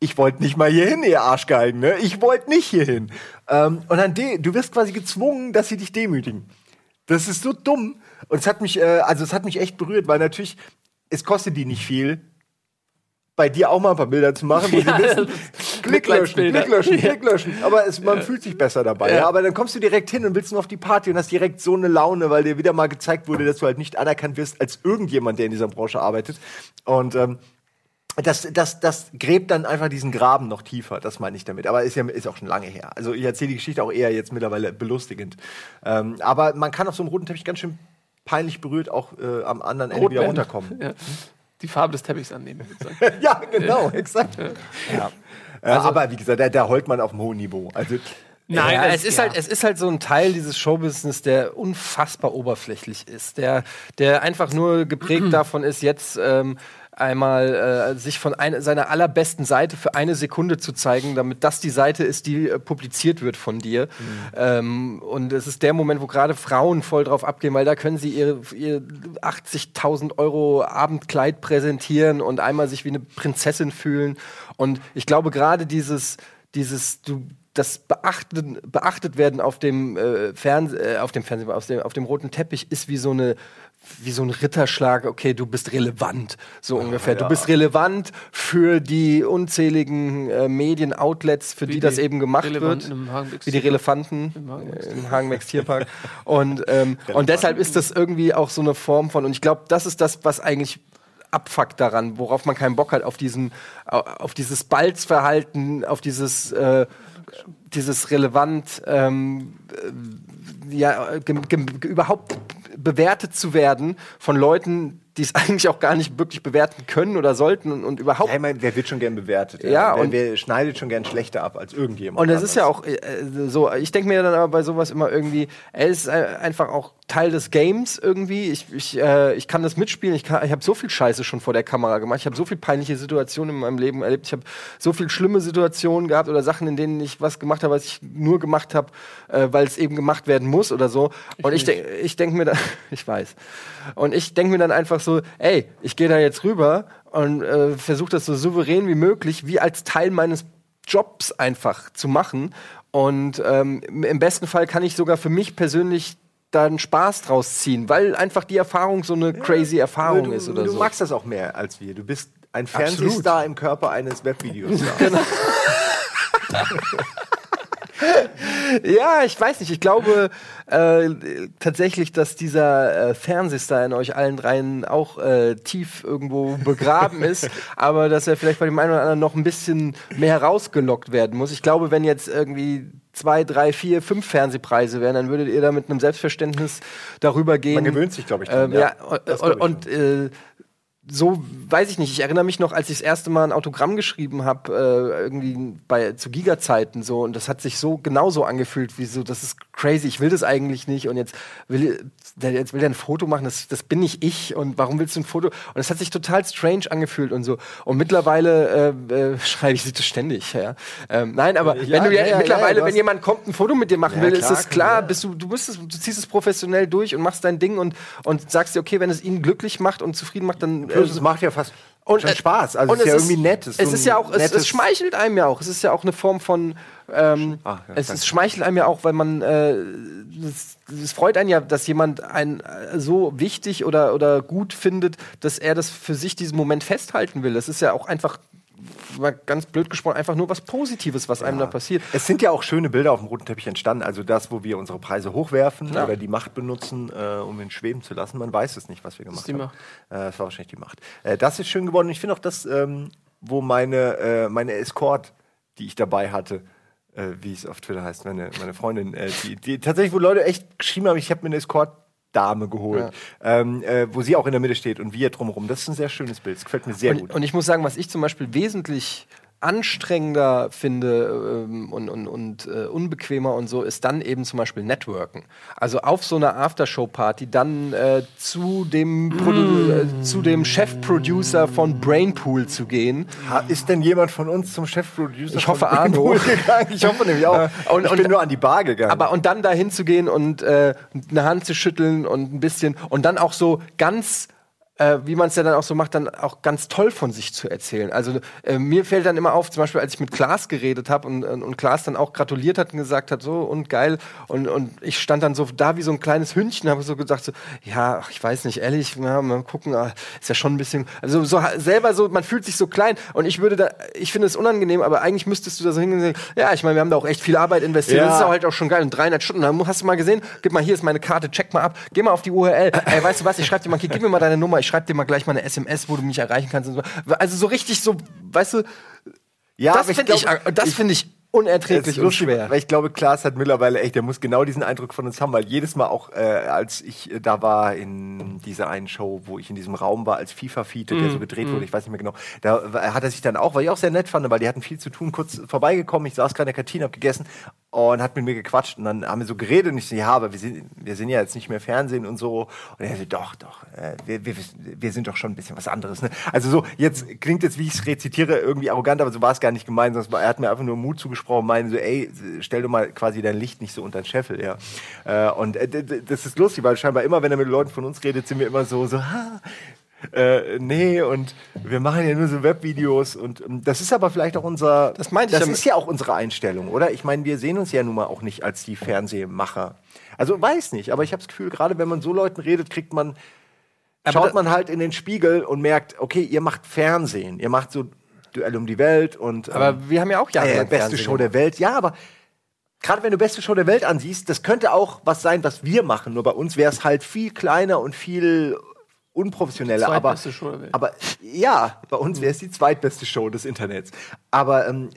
ich wollte nicht mal hier hin, ihr Arschgeigen, ne? Ich wollte nicht hier hin. Ähm, und dann, du wirst quasi gezwungen, dass sie dich demütigen. Das ist so dumm. Und es hat mich, äh, also es hat mich echt berührt, weil natürlich, es kostet die nicht viel, bei dir auch mal ein paar Bilder zu machen, wo ja, sie wissen, Klick löschen, Klick löschen, Klick löschen. Aber es, man ja. fühlt sich besser dabei. Ja. ja. Aber dann kommst du direkt hin und willst nur auf die Party und hast direkt so eine Laune, weil dir wieder mal gezeigt wurde, dass du halt nicht anerkannt wirst als irgendjemand, der in dieser Branche arbeitet. Und ähm, das, das, das gräbt dann einfach diesen Graben noch tiefer, das meine ich damit. Aber ist ja ist auch schon lange her. Also ich erzähle die Geschichte auch eher jetzt mittlerweile belustigend. Ähm, aber man kann auf so einem roten Teppich ganz schön peinlich berührt auch äh, am anderen Ende wieder runterkommen. Ja. Die Farbe des Teppichs annehmen. ja, genau, exakt. Ja. Also, aber wie gesagt, da, da heult man auf einem hohen Niveau. Also Nein, ja, es, ist ja. halt, es ist halt so ein Teil dieses Showbusiness, der unfassbar oberflächlich ist, der, der einfach nur geprägt davon ist, jetzt ähm, einmal äh, sich von ein, seiner allerbesten Seite für eine Sekunde zu zeigen, damit das die Seite ist, die äh, publiziert wird von dir. Mhm. Ähm, und es ist der Moment, wo gerade Frauen voll drauf abgehen, weil da können sie ihr, ihr 80.000 Euro Abendkleid präsentieren und einmal sich wie eine Prinzessin fühlen. Und ich glaube gerade dieses, dieses, du das beachtet, beachtet werden auf dem äh, Fernseh, äh, auf dem Fernsehen, auf dem, auf dem roten Teppich ist wie so eine wie so ein Ritterschlag, okay, du bist relevant, so ja, ungefähr. Ja. Du bist relevant für die unzähligen äh, Medien-Outlets, für die, die, das eben gemacht wird. Wie die Relefanten im Hagenbecks Tierpark. und, ähm, und deshalb ist das irgendwie auch so eine Form von, und ich glaube, das ist das, was eigentlich abfuckt daran, worauf man keinen Bock hat, auf diesen, auf dieses Balzverhalten, auf dieses, äh, dieses relevant, ähm, äh, ja, überhaupt bewertet zu werden von Leuten, die es eigentlich auch gar nicht wirklich bewerten können oder sollten und, und überhaupt. Ja, ich meine, wer wird schon gern bewertet? Ja, ja und wer schneidet schon gern schlechter ab als irgendjemand. Und das ist ja auch äh, so. Ich denke mir dann aber bei sowas immer irgendwie, er ist einfach auch Teil des Games irgendwie. Ich, ich, äh, ich kann das mitspielen. Ich, ich habe so viel Scheiße schon vor der Kamera gemacht. Ich habe so viel peinliche Situationen in meinem Leben erlebt. Ich habe so viel schlimme Situationen gehabt oder Sachen, in denen ich was gemacht habe, was ich nur gemacht habe, äh, weil es eben gemacht werden muss oder so. Ich und ich, denk, ich denke mir dann, ich weiß. Und ich denke mir dann einfach so, ey, ich gehe da jetzt rüber und äh, versuche das so souverän wie möglich, wie als Teil meines Jobs einfach zu machen. Und ähm, im besten Fall kann ich sogar für mich persönlich da einen Spaß draus ziehen, weil einfach die Erfahrung so eine crazy Erfahrung du, ist oder du so. Du magst das auch mehr als wir. Du bist ein Fernsehstar im Körper eines Webvideos. genau. ja, ich weiß nicht. Ich glaube äh, tatsächlich, dass dieser äh, Fernsehstar in euch allen dreien auch äh, tief irgendwo begraben ist, aber dass er vielleicht bei dem einen oder anderen noch ein bisschen mehr rausgelockt werden muss. Ich glaube, wenn jetzt irgendwie zwei, drei, vier, fünf Fernsehpreise wären, dann würdet ihr da mit einem Selbstverständnis darüber gehen. Man gewöhnt sich, glaube ich. Dann, ähm, ja, ja und, und äh, so weiß ich nicht. Ich erinnere mich noch, als ich das erste Mal ein Autogramm geschrieben habe, äh, irgendwie bei zu Giga-Zeiten so, und das hat sich so genauso angefühlt, wie so, das ist crazy, ich will das eigentlich nicht und jetzt will der jetzt will der ein Foto machen, das, das bin nicht ich und warum willst du ein Foto? Und es hat sich total strange angefühlt und so. Und mittlerweile äh, äh, schreibe ich das ständig, ja. Ähm, nein, aber ja, wenn du ja, ja mittlerweile, wenn jemand kommt, ein Foto mit dir machen will, klar, ist es klar, bist du, du bist es, du ziehst es professionell durch und machst dein Ding und, und sagst dir, okay, wenn es ihn glücklich macht und zufrieden macht, dann. Äh, es macht ja fast und, schon Spaß. Also und es ist ja irgendwie nett. Es, es ist ja auch, es, es, schmeichelt einem ja auch. Es ist ja auch eine Form von. Ähm, Ach, ja, es, es schmeichelt einem ja auch, weil man. Äh, es freut einen ja, dass jemand einen äh, so wichtig oder, oder gut findet, dass er das für sich diesen Moment festhalten will. Das ist ja auch einfach mal ganz blöd gesprochen, einfach nur was Positives, was ja. einem da passiert. Es sind ja auch schöne Bilder auf dem roten Teppich entstanden. Also das, wo wir unsere Preise hochwerfen ja. oder die Macht benutzen, äh, um ihn schweben zu lassen. Man weiß es nicht, was wir gemacht das haben. Äh, das war wahrscheinlich die Macht. Äh, das ist schön geworden. Ich finde auch das, ähm, wo meine, äh, meine Escort, die ich dabei hatte, äh, wie es auf Twitter heißt, meine, meine Freundin, äh, die, die tatsächlich, wo Leute echt geschrieben haben, ich habe mir eine Escort Dame geholt, ja. ähm, äh, wo sie auch in der Mitte steht und wir drumherum. Das ist ein sehr schönes Bild. Das gefällt mir sehr und, gut. Und ich muss sagen, was ich zum Beispiel wesentlich anstrengender finde ähm, und, und, und äh, unbequemer und so, ist dann eben zum Beispiel Networken. Also auf so einer Aftershow-Party dann äh, zu dem, mm. äh, zu dem Chefproducer von Brainpool zu gehen. Ha, ist denn jemand von uns zum Chefproducer ich hoffe, Arno. gegangen? Ich hoffe nämlich auch. und, ich bin nur an die Bar gegangen. Aber und dann dahin zu gehen und äh, eine Hand zu schütteln und ein bisschen und dann auch so ganz äh, wie man es ja dann auch so macht, dann auch ganz toll von sich zu erzählen. Also äh, mir fällt dann immer auf, zum Beispiel, als ich mit Klaas geredet habe und, und Klaas dann auch gratuliert hat und gesagt hat, so und geil. Und, und ich stand dann so da wie so ein kleines Hündchen, habe so gesagt, so, ja, ach, ich weiß nicht, ehrlich, ja, mal gucken, ah, ist ja schon ein bisschen, also so selber so, man fühlt sich so klein. Und ich würde da, ich finde es unangenehm, aber eigentlich müsstest du da so hingehen und sagen, ja, ich meine, wir haben da auch echt viel Arbeit investiert, ja. das ist auch halt auch schon geil. Und 300 Stunden, dann hast du mal gesehen, gib mal, hier ist meine Karte, check mal ab, geh mal auf die URL, ey, weißt du was, ich schreib dir mal, gib mir mal deine Nummer, ich schreibe dir mal gleich mal eine SMS, wo du mich erreichen kannst. So. Also so richtig so, weißt du, ja, das finde ich, das finde ich unerträglich und schwer. Weil ich glaube, Klaas hat mittlerweile echt, der muss genau diesen Eindruck von uns haben, weil jedes Mal auch, äh, als ich äh, da war in dieser einen Show, wo ich in diesem Raum war, als FIFA-Fiete, mm, der so gedreht mm. wurde, ich weiß nicht mehr genau, da hat er sich dann auch, weil ich auch sehr nett fand, weil die hatten viel zu tun, kurz vorbeigekommen, ich saß gerade in der Kantine, hab gegessen und hat mit mir gequatscht und dann haben wir so geredet und ich so, ja, aber wir sind, wir sind ja jetzt nicht mehr Fernsehen und so. Und er so, doch, doch, äh, wir, wir, wir sind doch schon ein bisschen was anderes. Ne? Also so, jetzt klingt jetzt, wie ich es rezitiere, irgendwie arrogant, aber so war es gar nicht gemeint, sondern er hat mir einfach nur Mut zugesprochen, meinen so, ey, stell doch mal quasi dein Licht nicht so unter den Scheffel, ja. Äh, und äh, das ist lustig, weil scheinbar immer, wenn er mit Leuten von uns redet, sind wir immer so, so, ha, äh, nee, und wir machen ja nur so Webvideos und ähm, das ist aber vielleicht auch unser. Das meinte ich. Das ist ja auch unsere Einstellung, oder? Ich meine, wir sehen uns ja nun mal auch nicht als die Fernsehmacher. Also weiß nicht, aber ich habe das Gefühl, gerade wenn man so Leuten redet, kriegt man. schaut man halt in den Spiegel und merkt, okay, ihr macht Fernsehen, ihr macht so Duell um die Welt und. Aber ähm, wir haben ja auch Jahre äh, beste Fernsehen Show der Welt. Ja, aber gerade wenn du beste Show der Welt ansiehst, das könnte auch was sein, was wir machen. Nur bei uns wäre es halt viel kleiner und viel unprofessioneller. Aber, aber ja, bei uns wäre es die zweitbeste Show des Internets. Aber ähm,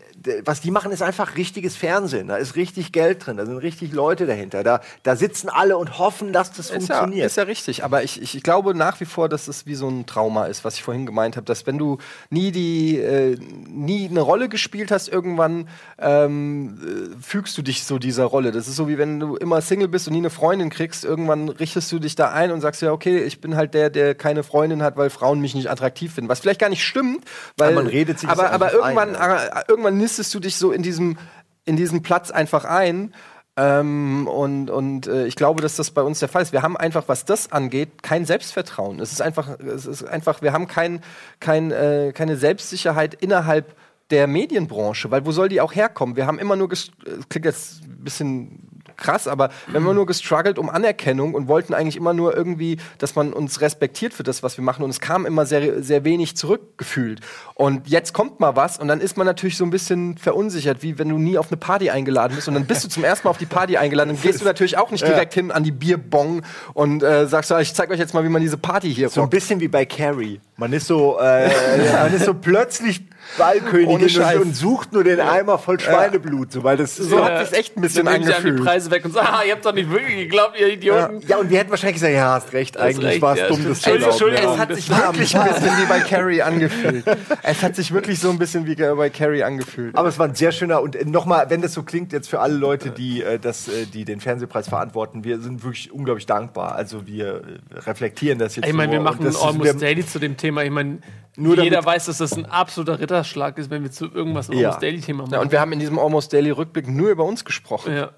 was die machen, ist einfach richtiges Fernsehen. Da ist richtig Geld drin, da sind richtig Leute dahinter. Da, da sitzen alle und hoffen, dass das ist funktioniert. Ja, ist ja richtig. Aber ich, ich, glaube nach wie vor, dass es wie so ein Trauma ist, was ich vorhin gemeint habe, dass wenn du nie die äh, nie eine Rolle gespielt hast, irgendwann ähm, äh, fügst du dich so dieser Rolle. Das ist so wie wenn du immer Single bist und nie eine Freundin kriegst. Irgendwann richtest du dich da ein und sagst ja, okay, ich bin halt der, der keine Freundin hat, weil Frauen mich nicht attraktiv finden. Was vielleicht gar nicht stimmt, weil aber man redet sich aber, aber irgendwann, ein, ja. irgendwann nistest du dich so in diesem, in diesem Platz einfach ein. Ähm, und und äh, ich glaube, dass das bei uns der Fall ist. Wir haben einfach, was das angeht, kein Selbstvertrauen. Es ist einfach, es ist einfach, wir haben kein, kein, äh, keine Selbstsicherheit innerhalb der Medienbranche, weil wo soll die auch herkommen? Wir haben immer nur, klingt jetzt ein bisschen krass, aber wir haben immer nur gestruggelt um Anerkennung und wollten eigentlich immer nur irgendwie, dass man uns respektiert für das, was wir machen. Und es kam immer sehr, sehr wenig zurückgefühlt. Und jetzt kommt mal was und dann ist man natürlich so ein bisschen verunsichert, wie wenn du nie auf eine Party eingeladen bist und dann bist du zum ersten Mal auf die Party eingeladen und gehst du natürlich auch nicht direkt ja. hin an die Bierbong und äh, sagst, ich zeig euch jetzt mal, wie man diese Party hier So rockt. ein bisschen wie bei Carrie. Man ist so, äh, man ist so plötzlich Ballkönigin und, und, sucht nur den Eimer voll Schweineblut, so, weil das so hat sich echt ein bisschen angefühlt. die Preise weg und sagt, ah, ihr habt doch nicht wirklich geglaubt, ihr Idioten. Ja, ja und wir hätten wahrscheinlich gesagt, ja, hast recht, eigentlich war es dumm, das zu Entschuldigung, es hat sich wirklich ein bisschen wie bei Carrie angefühlt. es hat sich wirklich so ein bisschen wie bei Carrie angefühlt. Aber es war ein sehr schöner und äh, nochmal, wenn das so klingt jetzt für alle Leute, die äh, das, äh, die den Fernsehpreis verantworten, wir sind wirklich unglaublich dankbar. Also wir äh, reflektieren das jetzt. Ich meine, wir machen ein Almost Daily zu dem Thema. Ich meine, nur Jeder weiß, dass das ein absoluter Ritterschlag ist, wenn wir zu irgendwas ja. Almost Daily-Thema machen. Ja, und wir haben in diesem Almost Daily-Rückblick nur über uns gesprochen. Ja.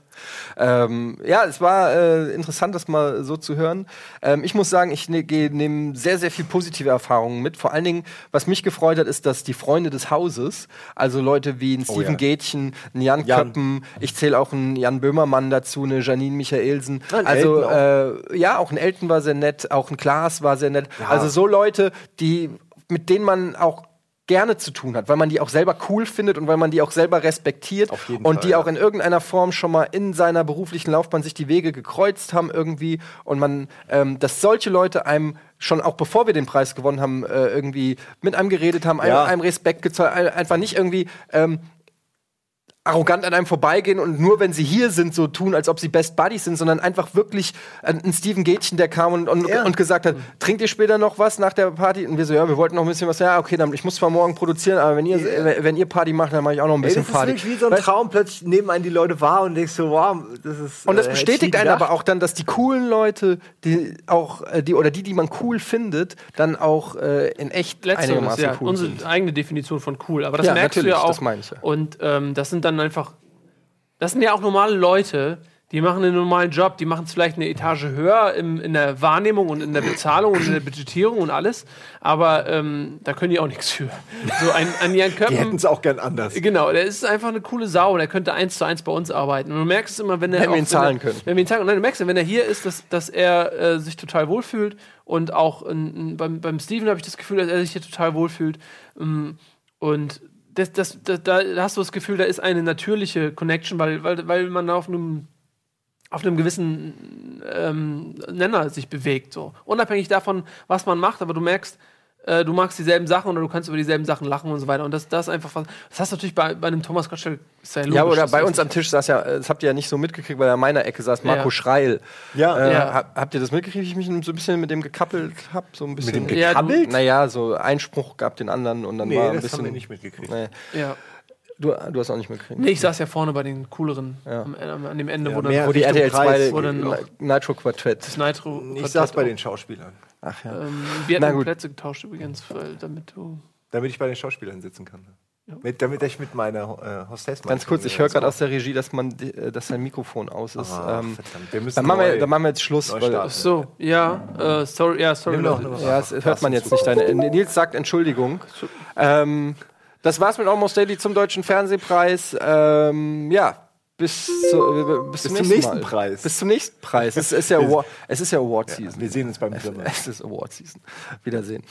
Ähm, ja, es war äh, interessant, das mal so zu hören. Ähm, ich muss sagen, ich ne, nehme sehr, sehr viel positive Erfahrungen mit. Vor allen Dingen, was mich gefreut hat, ist, dass die Freunde des Hauses, also Leute wie ein Steven oh, ja. Gätchen, ein Jan, Jan. Köppen, ich zähle auch einen Jan Böhmermann dazu, eine Janine Michaelsen. Ein also äh, ja, auch ein Elton war sehr nett, auch ein Klaas war sehr nett. Ja. Also so Leute, die mit denen man auch gerne zu tun hat, weil man die auch selber cool findet und weil man die auch selber respektiert und Fall, die ja. auch in irgendeiner Form schon mal in seiner beruflichen Laufbahn sich die Wege gekreuzt haben irgendwie und man, ähm, dass solche Leute einem schon auch bevor wir den Preis gewonnen haben, äh, irgendwie mit einem geredet haben, ja. einem, einem Respekt gezollt, einfach nicht irgendwie ähm, arrogant an einem vorbeigehen und nur wenn sie hier sind, so tun, als ob sie Best Buddies sind, sondern einfach wirklich ein Steven Gätchen, der kam und, und, ja. und, gesagt hat, trinkt ihr später noch was nach der Party? Und wir so, ja, wir wollten noch ein bisschen was. Ja, okay, dann ich muss zwar morgen produzieren, aber wenn ihr, ja. wenn ihr Party macht, dann mache ich auch noch ein bisschen Ey, das Party. Das ist wirklich wie so ein Traum, plötzlich nehmen einen die Leute wahr und denkst so, wow, das ist. Und das äh, bestätigt einen aber auch dann, dass die coolen Leute, die auch, äh, die oder die, die man cool findet, dann auch äh, in echt Letzteres, einigermaßen ja, cool unsere sind. eigene Definition von cool. Aber das ja, merkst du ja auch. Das meine ich. Und ähm, das sind dann einfach das sind ja auch normale Leute, die machen einen normalen Job, die machen es vielleicht eine Etage höher im, in der Wahrnehmung und in der Bezahlung und in der Budgetierung und alles, aber ähm, da können die auch nichts für. So ein, ein Jan Köppen. Die hätten es auch gern anders. Genau, der ist einfach eine coole Sau, der könnte eins zu eins bei uns arbeiten. Und du merkst es immer, wenn er. Wenn wir ihn zahlen können. Wenn wir ihn zahlen können. Nein, du merkst, wenn er hier ist, dass, dass er äh, sich total wohlfühlt und auch in, in, beim, beim Steven habe ich das Gefühl, dass er sich hier total wohlfühlt. Ähm, und das, das, das, da hast du das Gefühl, da ist eine natürliche Connection, weil, weil, weil man auf einem auf einem gewissen ähm, Nenner sich bewegt, so. Unabhängig davon, was man macht, aber du merkst, äh, du magst dieselben Sachen oder du kannst über dieselben Sachen lachen und so weiter. Und das, das ist einfach was. Das hast du natürlich bei, bei einem Thomas Gottschalk sehr logisch. Ja, oder bei uns am Tisch saß ja, das habt ihr ja nicht so mitgekriegt, weil er in meiner Ecke saß Marco ja. Schreil. Ja. Äh, ja. Habt ihr das mitgekriegt, wie ich mich so ein bisschen mit dem gekappelt habe? So ein bisschen. Mit dem gekappelt? Ja, naja, so Einspruch gab den anderen und dann nee, war ein das bisschen. Haben wir nicht mitgekriegt. Nee. Ja. Du, du hast auch nicht mitgekriegt. Nee, ich saß ja vorne bei den cooleren ja. am, an dem Ende, ja, wo, dann, wo die RTL 2 Nitro Quartett. Das Nitro ich saß bei den Schauspielern. Ach ja. Ähm, wir hatten Plätze getauscht übrigens, weil, damit du. Damit ich bei den Schauspielern sitzen kann. Ja. Mit, damit ich mit meiner äh, Hostess Ganz kurz, ich höre gerade aus der Regie, dass man äh, dass sein Mikrofon aus ist. Ah, ähm, wir müssen dann, machen wir, dann machen wir jetzt Schluss. Weil, Ach so, ja, äh, sorry, ja, sorry. Noch, ja, das hört man jetzt nicht. Deine, Nils sagt Entschuldigung. Ähm, das war's mit Almost Daily zum Deutschen Fernsehpreis. Ähm, ja, bis, zu, bis, bis, zum, nächsten, Preis. Bis zum nächsten Preis. Es ist ja, Award, es ist ja Award Season. Ja, wir sehen uns beim es, es ist Award Season. Wiedersehen.